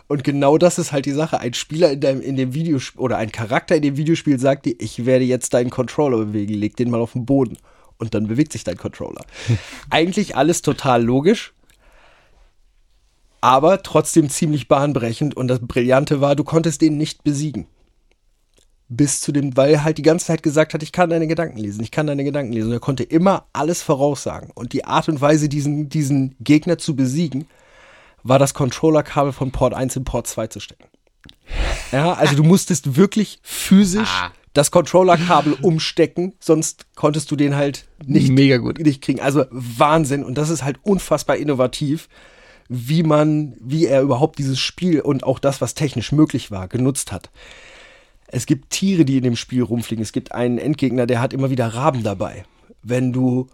Und genau das ist halt die Sache. Ein Spieler in, deinem, in dem Videospiel oder ein Charakter in dem Videospiel sagt dir, ich werde jetzt deinen Controller bewegen, leg den mal auf den Boden. Und dann bewegt sich dein Controller. Eigentlich alles total logisch, aber trotzdem ziemlich bahnbrechend. Und das Brillante war, du konntest den nicht besiegen bis zu dem, weil er halt die ganze Zeit gesagt hat, ich kann deine Gedanken lesen, ich kann deine Gedanken lesen. Und er konnte immer alles voraussagen. Und die Art und Weise, diesen, diesen Gegner zu besiegen, war das Controllerkabel von Port 1 in Port 2 zu stecken. Ja, also du musstest wirklich physisch ah. das Controllerkabel umstecken, sonst konntest du den halt nicht, Mega gut. nicht kriegen. Also Wahnsinn. Und das ist halt unfassbar innovativ, wie man, wie er überhaupt dieses Spiel und auch das, was technisch möglich war, genutzt hat. Es gibt Tiere, die in dem Spiel rumfliegen. Es gibt einen Endgegner, der hat immer wieder Raben dabei. Wenn du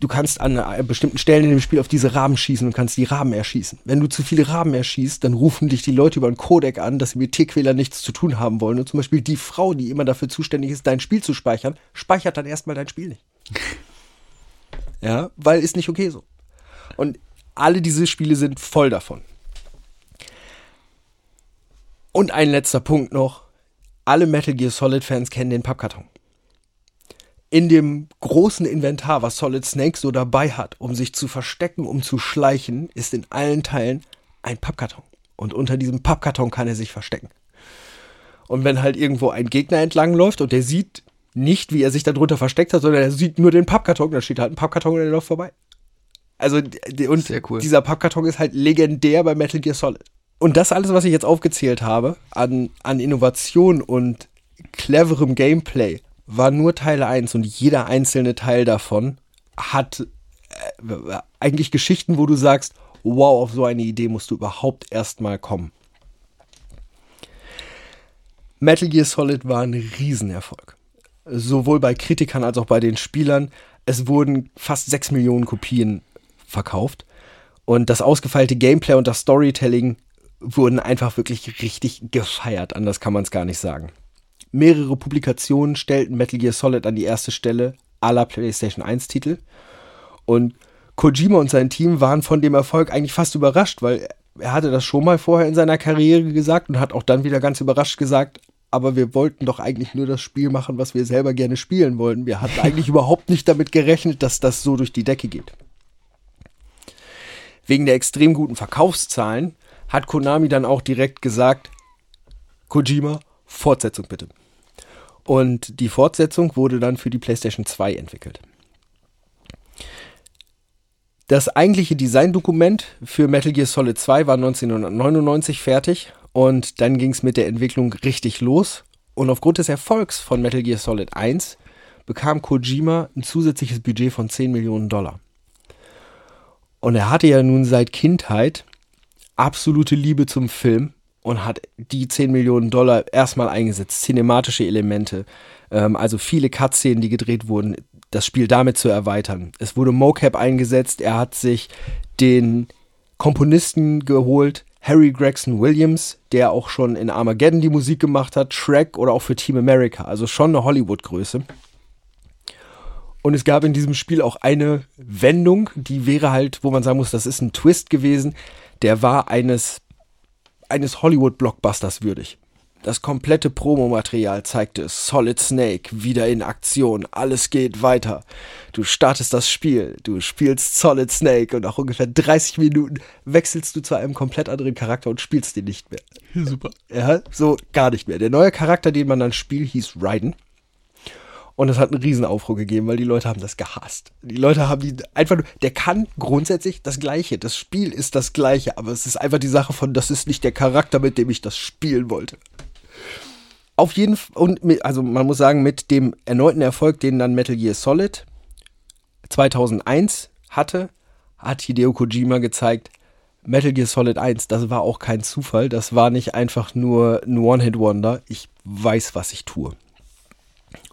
du kannst an bestimmten Stellen in dem Spiel auf diese Raben schießen und kannst die Raben erschießen. Wenn du zu viele Raben erschießt, dann rufen dich die Leute über einen Codec an, dass sie mit Tierquäler nichts zu tun haben wollen. Und zum Beispiel die Frau, die immer dafür zuständig ist, dein Spiel zu speichern, speichert dann erstmal dein Spiel nicht. ja, weil ist nicht okay so. Und alle diese Spiele sind voll davon. Und ein letzter Punkt noch alle Metal Gear Solid Fans kennen den Pappkarton. In dem großen Inventar, was Solid Snake so dabei hat, um sich zu verstecken, um zu schleichen, ist in allen Teilen ein Pappkarton. Und unter diesem Pappkarton kann er sich verstecken. Und wenn halt irgendwo ein Gegner entlangläuft und der sieht nicht, wie er sich darunter versteckt hat, sondern er sieht nur den Pappkarton, da steht halt ein Pappkarton und der läuft vorbei. Also, und cool. dieser Pappkarton ist halt legendär bei Metal Gear Solid. Und das alles, was ich jetzt aufgezählt habe, an, an Innovation und cleverem Gameplay, war nur Teil 1 und jeder einzelne Teil davon hat äh, eigentlich Geschichten, wo du sagst, wow, auf so eine Idee musst du überhaupt erstmal kommen. Metal Gear Solid war ein Riesenerfolg. Sowohl bei Kritikern als auch bei den Spielern. Es wurden fast 6 Millionen Kopien verkauft. Und das ausgefeilte Gameplay und das Storytelling wurden einfach wirklich richtig gefeiert. Anders kann man es gar nicht sagen. Mehrere Publikationen stellten Metal Gear Solid an die erste Stelle aller PlayStation 1 Titel. Und Kojima und sein Team waren von dem Erfolg eigentlich fast überrascht, weil er hatte das schon mal vorher in seiner Karriere gesagt und hat auch dann wieder ganz überrascht gesagt, aber wir wollten doch eigentlich nur das Spiel machen, was wir selber gerne spielen wollten. Wir hatten eigentlich überhaupt nicht damit gerechnet, dass das so durch die Decke geht. Wegen der extrem guten Verkaufszahlen hat Konami dann auch direkt gesagt, Kojima, Fortsetzung bitte. Und die Fortsetzung wurde dann für die PlayStation 2 entwickelt. Das eigentliche Designdokument für Metal Gear Solid 2 war 1999 fertig und dann ging es mit der Entwicklung richtig los. Und aufgrund des Erfolgs von Metal Gear Solid 1 bekam Kojima ein zusätzliches Budget von 10 Millionen Dollar. Und er hatte ja nun seit Kindheit absolute Liebe zum Film und hat die 10 Millionen Dollar erstmal eingesetzt. Cinematische Elemente, ähm, also viele Cutscenen, die gedreht wurden, das Spiel damit zu erweitern. Es wurde Mocap eingesetzt, er hat sich den Komponisten geholt, Harry Gregson Williams, der auch schon in Armageddon die Musik gemacht hat, Shrek oder auch für Team America, also schon eine Hollywood-Größe. Und es gab in diesem Spiel auch eine Wendung, die wäre halt, wo man sagen muss, das ist ein Twist gewesen der war eines, eines Hollywood-Blockbusters würdig. Das komplette Promomaterial zeigte Solid Snake wieder in Aktion. Alles geht weiter. Du startest das Spiel, du spielst Solid Snake und nach ungefähr 30 Minuten wechselst du zu einem komplett anderen Charakter und spielst den nicht mehr. Super. Ja, so gar nicht mehr. Der neue Charakter, den man dann spielt, hieß Raiden. Und es hat einen Riesenaufruhr gegeben, weil die Leute haben das gehasst. Die Leute haben die einfach nur, der kann grundsätzlich das Gleiche. Das Spiel ist das Gleiche, aber es ist einfach die Sache von, das ist nicht der Charakter, mit dem ich das spielen wollte. Auf jeden Fall, und mit, also man muss sagen, mit dem erneuten Erfolg, den dann Metal Gear Solid 2001 hatte, hat Hideo Kojima gezeigt, Metal Gear Solid 1, das war auch kein Zufall, das war nicht einfach nur ein One-Hit-Wonder. Ich weiß, was ich tue.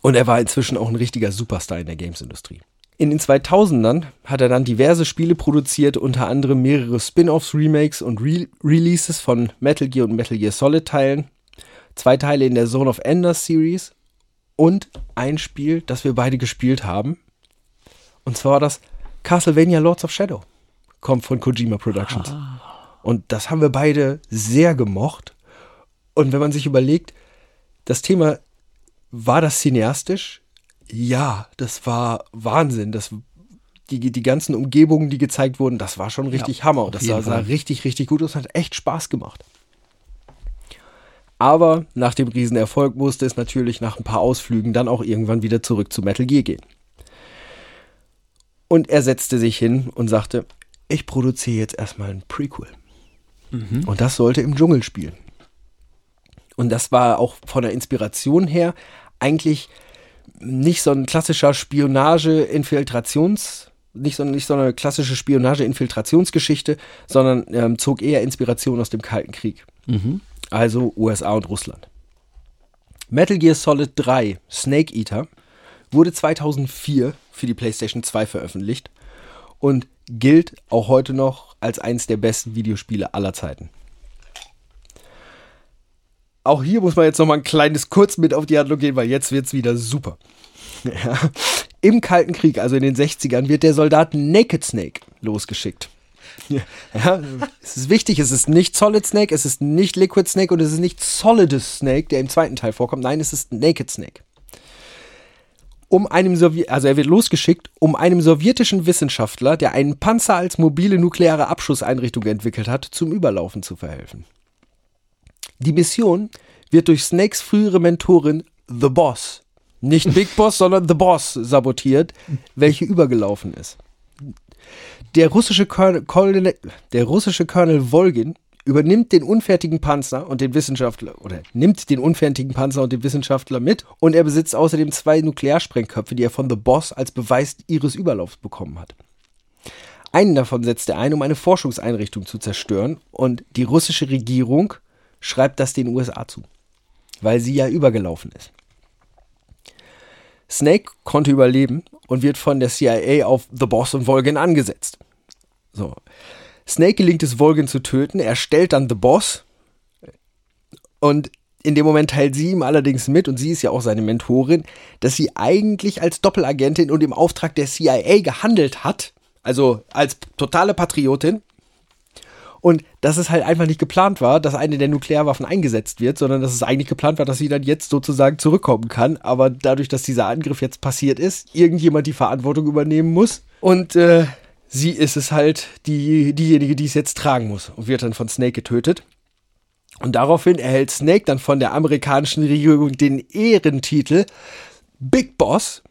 Und er war inzwischen auch ein richtiger Superstar in der Games-Industrie. In den 2000ern hat er dann diverse Spiele produziert, unter anderem mehrere Spin-offs, Remakes und Re Releases von Metal Gear und Metal Gear Solid Teilen, zwei Teile in der Zone of Enders Series und ein Spiel, das wir beide gespielt haben. Und zwar das Castlevania Lords of Shadow. Kommt von Kojima Productions. Und das haben wir beide sehr gemocht. Und wenn man sich überlegt, das Thema war das cineastisch? Ja, das war Wahnsinn. Das, die, die ganzen Umgebungen, die gezeigt wurden, das war schon richtig Ja, Hammer. das sah, sah richtig, richtig gut aus. Hat echt Spaß gemacht. Aber nach dem Riesenerfolg musste es natürlich nach ein paar Ausflügen dann auch irgendwann wieder zurück zu Metal Gear gehen. Und er setzte sich hin und sagte, ich produziere jetzt erstmal ein Prequel. Und das sollte im Dschungel spielen. Und das war auch von der Inspiration her eigentlich nicht so ein klassischer Spionage-Infiltrations- nicht so, nicht so eine klassische Spionage-Infiltrationsgeschichte, sondern ähm, zog eher Inspiration aus dem Kalten Krieg. Also USA und Russland. Metal Gear Solid 3 Snake Eater wurde 2004 für die PlayStation 2 veröffentlicht und gilt auch heute noch als eines der besten Videospiele aller Zeiten. Auch hier muss man jetzt noch mal ein kleines kurz mit auf die Handlung gehen, weil jetzt wird's wieder super. Ja. Im Kalten Krieg, also in den 60ern, wird der Soldat Naked Snake losgeschickt. Ja, es ist wichtig, es ist nicht Solid Snake, es ist nicht Liquid Snake und es ist nicht Solidus Snake, der im zweiten Teil vorkommt. Nein, es ist Naked Snake. Um einem Sowjet, also er wird losgeschickt, um einem sowjetischen Wissenschaftler, der einen Panzer als mobile nukleare Abschusseinrichtung entwickelt hat, zum Überlaufen zu verhelfen. Die Mission wird durch Snakes frühere Mentorin The Boss, nicht Big Boss, sondern The Boss sabotiert, welche übergelaufen ist. Der russische Colonel, Colonel, der russische Colonel Volgin übernimmt den unfertigen Panzer und den Wissenschaftler oder nimmt den unfertigen Panzer und den Wissenschaftler mit und er besitzt außerdem zwei Nuklearsprengköpfe, die er von The Boss als Beweis ihres Überlaufs bekommen hat. Einen davon setzt er ein, um eine Forschungseinrichtung zu zerstören und die russische Regierung schreibt das den USA zu, weil sie ja übergelaufen ist. Snake konnte überleben und wird von der CIA auf The Boss und Volgin angesetzt. So. Snake gelingt es, Volgin zu töten. Er stellt dann The Boss. Und in dem Moment teilt sie ihm allerdings mit, und sie ist ja auch seine Mentorin, dass sie eigentlich als Doppelagentin und im Auftrag der CIA gehandelt hat. Also als totale Patriotin. Und dass es halt einfach nicht geplant war, dass eine der Nuklearwaffen eingesetzt wird, sondern dass es eigentlich geplant war, dass sie dann jetzt sozusagen zurückkommen kann. Aber dadurch, dass dieser Angriff jetzt passiert ist, irgendjemand die Verantwortung übernehmen muss. Und äh, sie ist es halt, die, diejenige, die es jetzt tragen muss und wird dann von Snake getötet. Und daraufhin erhält Snake dann von der amerikanischen Regierung den Ehrentitel Big Boss.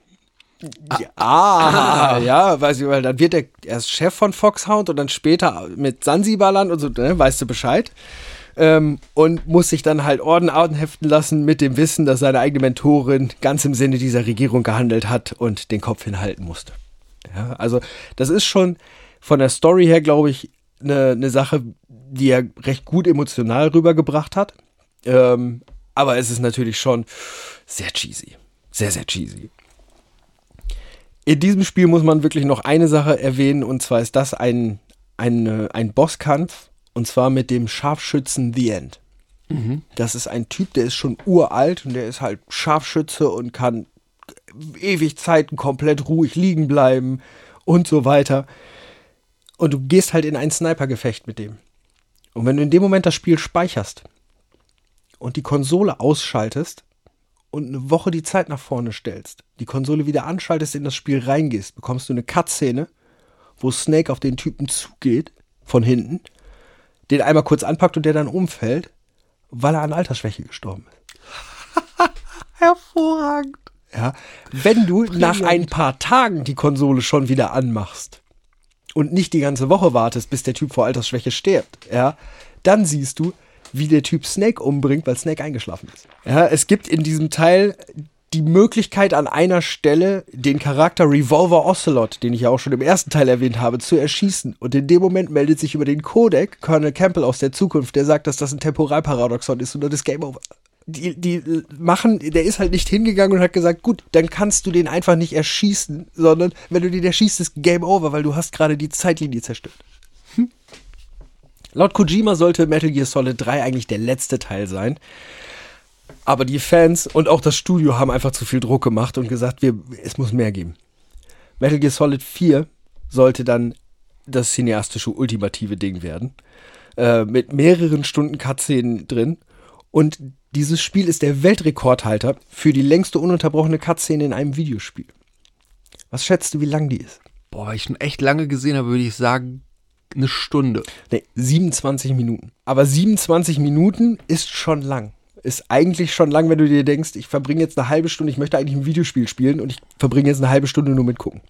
Ja, ah, ja, weiß ich, weil dann wird er erst Chef von Foxhound und dann später mit Sansibarland und so, ne, weißt du Bescheid. Ähm, und muss sich dann halt Orden heften lassen mit dem Wissen, dass seine eigene Mentorin ganz im Sinne dieser Regierung gehandelt hat und den Kopf hinhalten musste. Ja, also das ist schon von der Story her, glaube ich, eine ne Sache, die er recht gut emotional rübergebracht hat. Ähm, aber es ist natürlich schon sehr cheesy. Sehr, sehr cheesy. In diesem Spiel muss man wirklich noch eine Sache erwähnen, und zwar ist das ein, ein, ein Bosskampf, und zwar mit dem Scharfschützen The End. Das ist ein Typ, der ist schon uralt und der ist halt Scharfschütze und kann ewig Zeiten komplett ruhig liegen bleiben und so weiter. Und du gehst halt in ein Sniper-Gefecht mit dem. Und wenn du in dem Moment das Spiel speicherst und die Konsole ausschaltest und eine Woche die Zeit nach vorne stellst, die Konsole wieder anschaltest, in das Spiel reingehst, bekommst du eine Cutscene, wo Snake auf den Typen zugeht, von hinten, den einmal kurz anpackt und der dann umfällt, weil er an Altersschwäche gestorben ist. Hervorragend. Ja, wenn du nach ein paar Tagen die Konsole schon wieder anmachst und nicht die ganze Woche wartest, bis der Typ vor Altersschwäche stirbt, ja, dann siehst du, wie der Typ Snake umbringt, weil Snake eingeschlafen ist. Ja, es gibt in diesem Teil die Möglichkeit an einer Stelle den Charakter Revolver Ocelot, den ich ja auch schon im ersten Teil erwähnt habe, zu erschießen. Und in dem Moment meldet sich über den Codec Colonel Campbell aus der Zukunft, der sagt, dass das ein Temporalparadoxon ist und dann ist Game Over. Die, die machen, der ist halt nicht hingegangen und hat gesagt, gut, dann kannst du den einfach nicht erschießen, sondern wenn du den erschießt, ist Game Over, weil du hast gerade die Zeitlinie zerstört. Laut Kojima sollte Metal Gear Solid 3 eigentlich der letzte Teil sein. Aber die Fans und auch das Studio haben einfach zu viel Druck gemacht und gesagt, wir, es muss mehr geben. Metal Gear Solid 4 sollte dann das cineastische ultimative Ding werden. Äh, mit mehreren Stunden Cutscenen drin. Und dieses Spiel ist der Weltrekordhalter für die längste ununterbrochene Cutscene in einem Videospiel. Was schätzt du, wie lang die ist? Boah, ich schon echt lange gesehen habe, würde ich sagen, eine Stunde. Nee, 27 Minuten. Aber 27 Minuten ist schon lang. Ist eigentlich schon lang, wenn du dir denkst, ich verbringe jetzt eine halbe Stunde, ich möchte eigentlich ein Videospiel spielen und ich verbringe jetzt eine halbe Stunde nur mit gucken.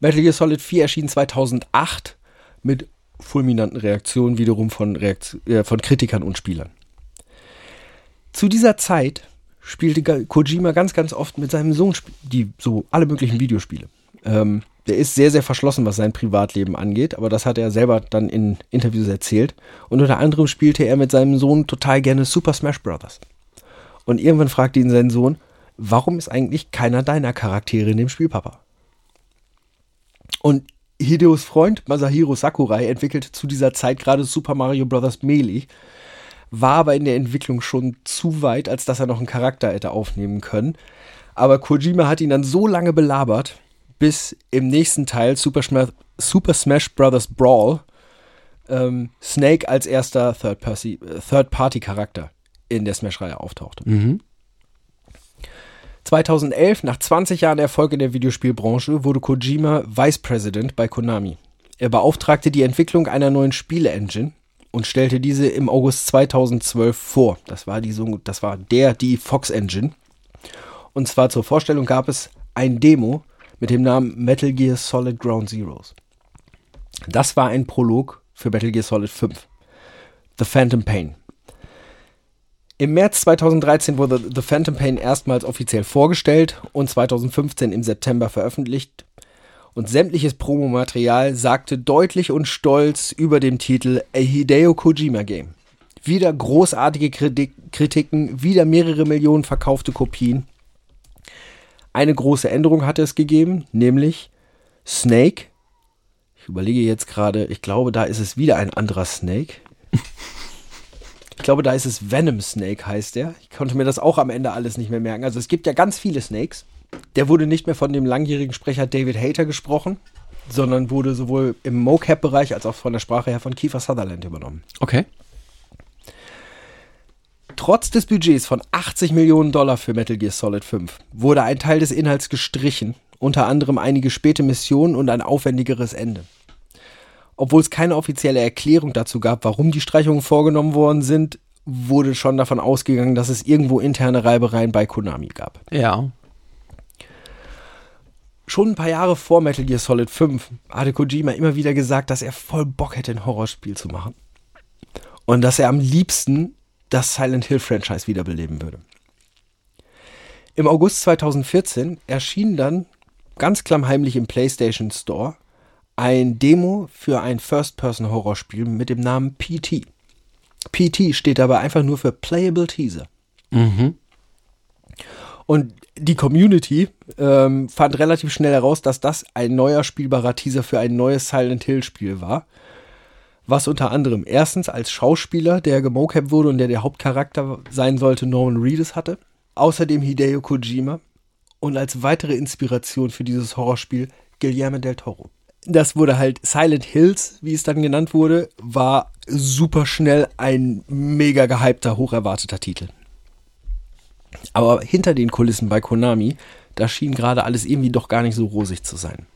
Metal Gear Solid 4 erschien 2008 mit fulminanten Reaktionen wiederum von, Reakt äh, von Kritikern und Spielern. Zu dieser Zeit spielte Kojima ganz, ganz oft mit seinem Sohn die so alle möglichen Videospiele. Ähm, der ist sehr, sehr verschlossen, was sein Privatleben angeht, aber das hat er selber dann in Interviews erzählt. Und unter anderem spielte er mit seinem Sohn total gerne Super Smash Bros. Und irgendwann fragte ihn sein Sohn, warum ist eigentlich keiner deiner Charaktere in dem Spiel, Papa? Und Hideos Freund Masahiro Sakurai entwickelte zu dieser Zeit gerade Super Mario Bros. Melee, war aber in der Entwicklung schon zu weit, als dass er noch einen Charakter hätte aufnehmen können. Aber Kojima hat ihn dann so lange belabert, bis im nächsten Teil Super Smash, Super Smash Bros. Brawl ähm, Snake als erster Third-Party- äh, Third-Party-Charakter in der Smash-Reihe auftauchte. 2011, nach 20 Jahren Erfolg in der Videospielbranche, wurde Kojima Vice President bei Konami. Er beauftragte die Entwicklung einer neuen Spiele-Engine und stellte diese im August 2012 vor. Das war, die, das war der, die Fox Engine. Und zwar zur Vorstellung gab es ein Demo mit dem Namen Metal Gear Solid Ground Zeroes. Das war ein Prolog für Metal Gear Solid 5. The Phantom Pain. Im März 2013 wurde The Phantom Pain erstmals offiziell vorgestellt und 2015 im September veröffentlicht. Und sämtliches Promomaterial sagte deutlich und stolz über dem Titel A Hideo Kojima Game. Wieder großartige Kritik Kritiken, wieder mehrere Millionen verkaufte Kopien. Eine große Änderung hatte es gegeben, nämlich Snake. Ich überlege jetzt gerade, ich glaube, da ist es wieder ein anderer Snake. Ich glaube, da ist es Venom Snake, heißt der. Ich konnte mir das auch am Ende alles nicht mehr merken. Also es gibt ja ganz viele Snakes. Der wurde nicht mehr von dem langjährigen Sprecher David Hayter gesprochen, sondern wurde sowohl im Mocap-Bereich als auch von der Sprache her von Kiefer Sutherland übernommen. Okay. Trotz des Budgets von 80 Millionen Dollar für Metal Gear Solid 5 wurde ein Teil des Inhalts gestrichen, unter anderem einige späte Missionen und ein aufwendigeres Ende. Obwohl es keine offizielle Erklärung dazu gab, warum die Streichungen vorgenommen worden sind, wurde schon davon ausgegangen, dass es irgendwo interne Reibereien bei Konami gab. Ja. Schon ein paar Jahre vor Metal Gear Solid 5 hatte Kojima immer wieder gesagt, dass er voll Bock hätte, ein Horrorspiel zu machen. Und dass er am liebsten das Silent Hill Franchise wiederbeleben würde. Im August 2014 erschien dann ganz klammheimlich im PlayStation Store ein Demo für ein First-Person-Horrorspiel mit dem Namen PT. PT steht dabei einfach nur für Playable Teaser. Und die Community ähm, fand relativ schnell heraus, dass das ein neuer spielbarer Teaser für ein neues Silent Hill Spiel war. Was unter anderem erstens als Schauspieler, der gemocapt wurde und der der Hauptcharakter sein sollte, Norman Reedus hatte. Außerdem Hideo Kojima. Und als weitere Inspiration für dieses Horrorspiel Guillermo del Toro. das wurde halt Silent Hills, wie es dann genannt wurde, war super schnell ein mega gehypter, hocherwarteter Titel. Aber hinter den Kulissen bei Konami, da schien gerade alles irgendwie doch gar nicht so rosig zu sein.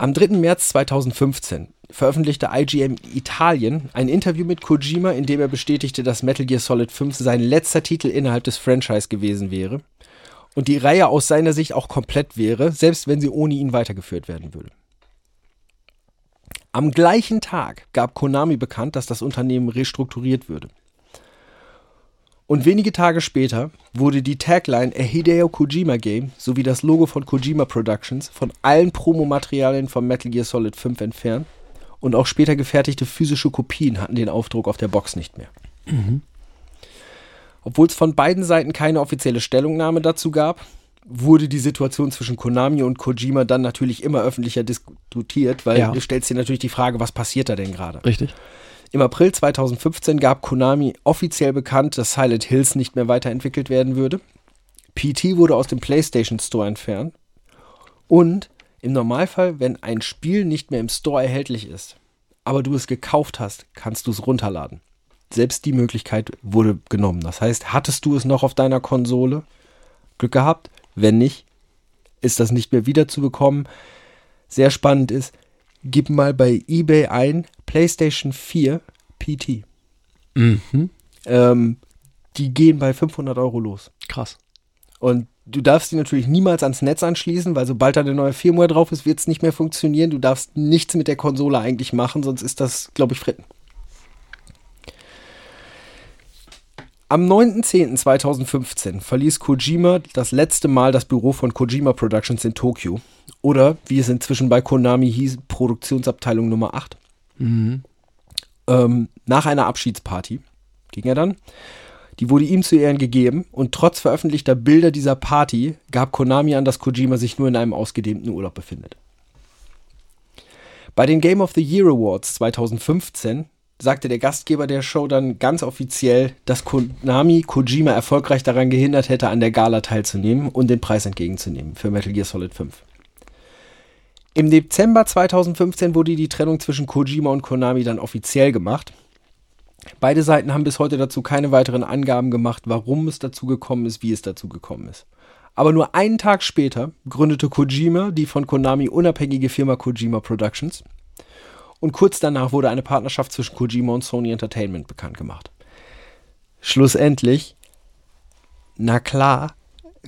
Am 3. März 2015 veröffentlichte IGM Italien ein Interview mit Kojima, in dem er bestätigte, dass Metal Gear Solid 5 sein letzter Titel innerhalb des Franchise gewesen wäre und die Reihe aus seiner Sicht auch komplett wäre, selbst wenn sie ohne ihn weitergeführt werden würde. Am gleichen Tag gab Konami bekannt, dass das Unternehmen restrukturiert würde. Und wenige Tage später wurde die Tagline A Hideo Kojima Game sowie das Logo von Kojima Productions von allen Promomaterialien von Metal Gear Solid 5 entfernt und auch später gefertigte physische Kopien hatten den Aufdruck auf der Box nicht mehr. Obwohl es von beiden Seiten keine offizielle Stellungnahme dazu gab, wurde die Situation zwischen Konami und Kojima dann natürlich immer öffentlicher diskutiert, weil Ja. du stellst dir natürlich die Frage, was passiert da denn gerade? Richtig. Im April 2015 gab Konami offiziell bekannt, dass Silent Hills nicht mehr weiterentwickelt werden würde. PT wurde aus dem PlayStation Store entfernt. Und im Normalfall, wenn ein Spiel nicht mehr im Store erhältlich ist, aber du es gekauft hast, kannst du es runterladen. Selbst die Möglichkeit wurde genommen. Das heißt, hattest du es noch auf deiner Konsole? Glück gehabt. Wenn nicht, ist das nicht mehr wiederzubekommen. Sehr spannend ist, gib mal bei eBay ein PlayStation 4 PT. Mhm. Ähm, die gehen bei 500 Euro los. Krass. Und du darfst die natürlich niemals ans Netz anschließen, weil sobald da eine neue Firmware drauf ist, wird es nicht mehr funktionieren. Du darfst nichts mit der Konsole eigentlich machen, sonst ist das, glaube ich, Fritten. Am 9.10.2015 verließ Kojima das letzte Mal das Büro von Kojima Productions in Tokio. Oder, wie es inzwischen bei Konami hieß, Produktionsabteilung Nummer 8. Mhm. Ähm, nach einer Abschiedsparty ging er dann. Die wurde ihm zu Ehren gegeben und trotz veröffentlichter Bilder dieser Party gab Konami an, dass Kojima sich nur in einem ausgedehnten Urlaub befindet. Bei den Game of the Year Awards 2015 sagte der Gastgeber der Show dann ganz offiziell, dass Konami Kojima erfolgreich daran gehindert hätte, an der Gala teilzunehmen und den Preis entgegenzunehmen für Metal Gear Solid 5. Im Dezember 2015 wurde die Trennung zwischen Kojima und Konami dann offiziell gemacht. Beide Seiten haben bis heute dazu keine weiteren Angaben gemacht, warum es dazu gekommen ist, wie es dazu gekommen ist. Aber nur einen Tag später gründete Kojima die von Konami unabhängige Firma Kojima Productions. Und kurz danach wurde eine Partnerschaft zwischen Kojima und Sony Entertainment bekannt gemacht. Schlussendlich, na klar,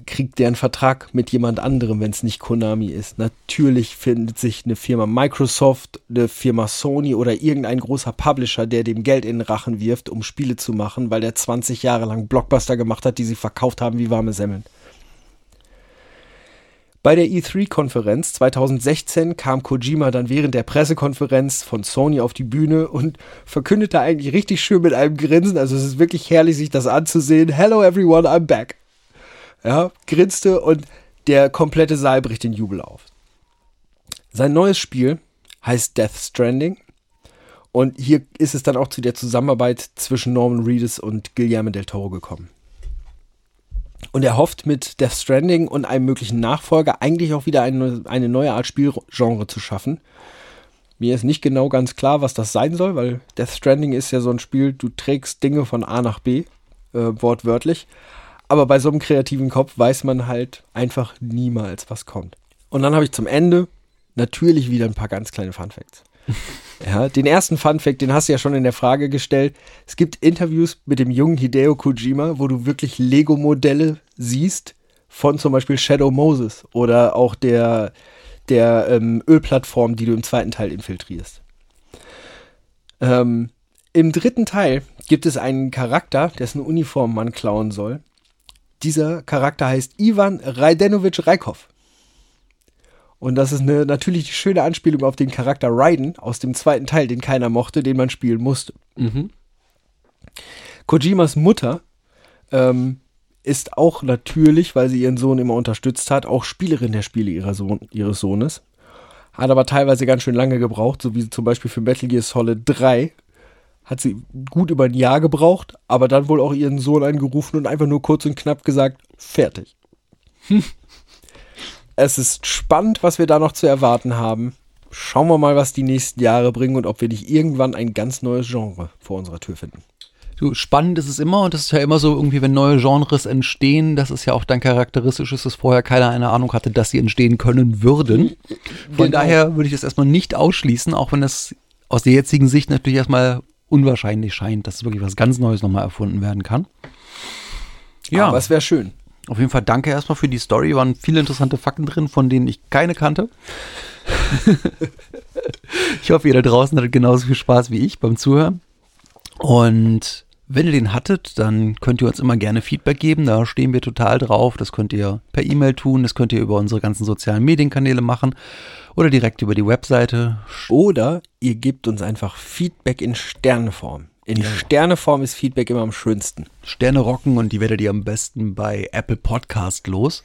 kriegt der einen Vertrag mit jemand anderem, wenn es nicht Konami ist. Natürlich findet sich eine Firma Microsoft, eine Firma Sony oder irgendein großer Publisher, der dem Geld in den Rachen wirft, um Spiele zu machen, weil der 20 Jahre lang Blockbuster gemacht hat, die sie verkauft haben wie warme Semmeln. Bei der E3-Konferenz 2016 kam Kojima dann während der Pressekonferenz von Sony auf die Bühne und verkündete eigentlich richtig schön mit einem Grinsen, also es ist wirklich herrlich, sich das anzusehen. Hello everyone, I'm back. Ja, grinste und der komplette Saal bricht in Jubel auf. Sein neues Spiel heißt Death Stranding und hier ist es dann auch zu der Zusammenarbeit zwischen Norman Reedus und Guillermo del Toro gekommen. Und er hofft mit Death Stranding und einem möglichen Nachfolger eigentlich auch wieder eine, eine neue Art Spielgenre zu schaffen. Mir ist nicht genau ganz klar, was das sein soll, weil Death Stranding ist ja so ein Spiel, du trägst Dinge von A nach B, äh, wortwörtlich. Aber bei so einem kreativen Kopf weiß man halt einfach niemals, was kommt. Und dann habe ich zum Ende natürlich wieder ein paar ganz kleine Fun Facts. Ja, den ersten Fun Fact, den hast du ja schon in der Frage gestellt. Es gibt Interviews mit dem jungen Hideo Kojima, wo du wirklich Lego-Modelle siehst von zum Beispiel Shadow Moses oder auch der, der ähm, Ölplattform, die du im zweiten Teil infiltrierst. Ähm, Im dritten Teil gibt es einen Charakter, dessen Uniform man klauen soll. Dieser Charakter heißt Ivan Raidenovic Raikov. Und das ist eine natürlich schöne Anspielung auf den Charakter Raiden aus dem zweiten Teil, den keiner mochte, den man spielen musste. Mhm. Kojimas Mutter ähm, ist auch natürlich, weil sie ihren Sohn immer unterstützt hat, auch Spielerin der Spiele Sohn, ihres Sohnes. Hat aber teilweise ganz schön lange gebraucht, so wie zum Beispiel für Metal Gear Solid 3 hat sie gut über ein Jahr gebraucht, aber dann wohl auch ihren Sohn angerufen und einfach nur kurz und knapp gesagt, fertig. Es ist spannend, was wir da noch zu erwarten haben. Schauen wir mal, was die nächsten Jahre bringen und ob wir nicht irgendwann ein ganz neues Genre vor unserer Tür finden. Du, spannend ist es immer und das ist ja immer so irgendwie, wenn neue Genres entstehen, das ist ja auch dann charakteristisch, ist, dass vorher keiner eine Ahnung hatte, dass sie entstehen können würden. Von Genau. daher würde ich das erstmal nicht ausschließen, auch wenn das aus der jetzigen Sicht natürlich erstmal unwahrscheinlich scheint, dass wirklich was ganz Neues nochmal erfunden werden kann. Ja, Aber es wäre schön. auf jeden Fall danke erstmal für die Story. Waren viele interessante Fakten drin, von denen ich keine kannte. ich hoffe, ihr da draußen hattet genauso viel Spaß wie ich beim Zuhören. Und wenn ihr den hattet, dann könnt ihr uns immer gerne Feedback geben. Da stehen wir total drauf. Das könnt ihr per E-Mail tun, das könnt ihr über unsere ganzen sozialen Medienkanäle machen oder direkt über die Webseite. Oder ihr gebt uns einfach Feedback in Sterneform. In Sterneform ist Feedback immer am schönsten. Sterne rocken und die werdet ihr am besten bei Apple Podcast los.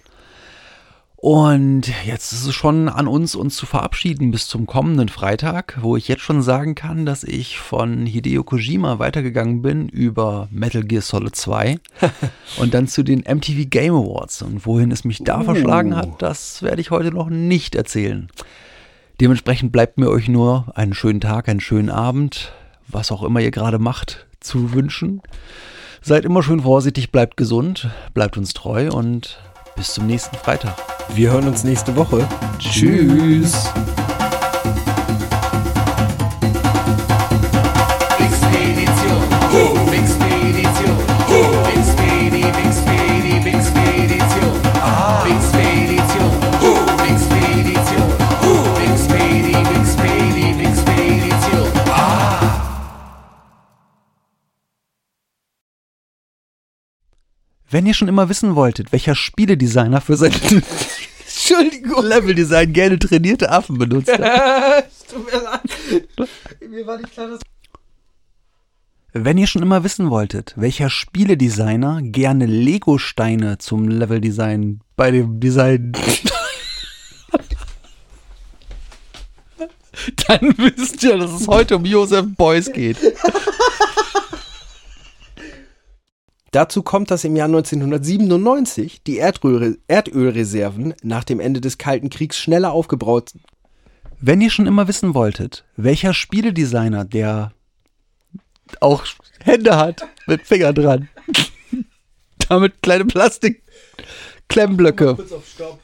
Und jetzt ist es schon an uns, uns zu verabschieden bis zum kommenden Freitag, wo ich jetzt schon sagen kann, dass ich von Hideo Kojima weitergegangen bin über Metal Gear Solid 2 und dann zu den MTV Game Awards. Und wohin es mich da verschlagen hat, das werde ich heute noch nicht erzählen. Dementsprechend bleibt mir euch nur einen schönen Tag, einen schönen Abend, was auch immer ihr gerade macht, zu wünschen. Seid immer schön vorsichtig, bleibt gesund, bleibt uns treu und bis zum nächsten Freitag. Wir hören uns nächste Woche. Tschüss. Expedition, Wenn ihr schon immer wissen wolltet, welcher Spieledesigner für sein Entschuldigung, Leveldesign gerne trainierte Affen benutzt hat. Mir war nicht klar, dass Wenn ihr schon immer wissen wolltet, welcher Spieledesigner gerne Lego-Steine zum Leveldesign bei dem Design dann wisst ihr, dass es heute um Josef Beuys geht. Dazu kommt, dass im Jahr 1997 die Erdöl Erdölreserven nach dem Ende des Kalten Kriegs schneller aufgebraut Wenn ihr schon immer wissen wolltet, welcher Spieledesigner, der auch Hände hat mit Fingern dran, damit kleine Plastik-Klemmblöcke Kurz auf Stopp.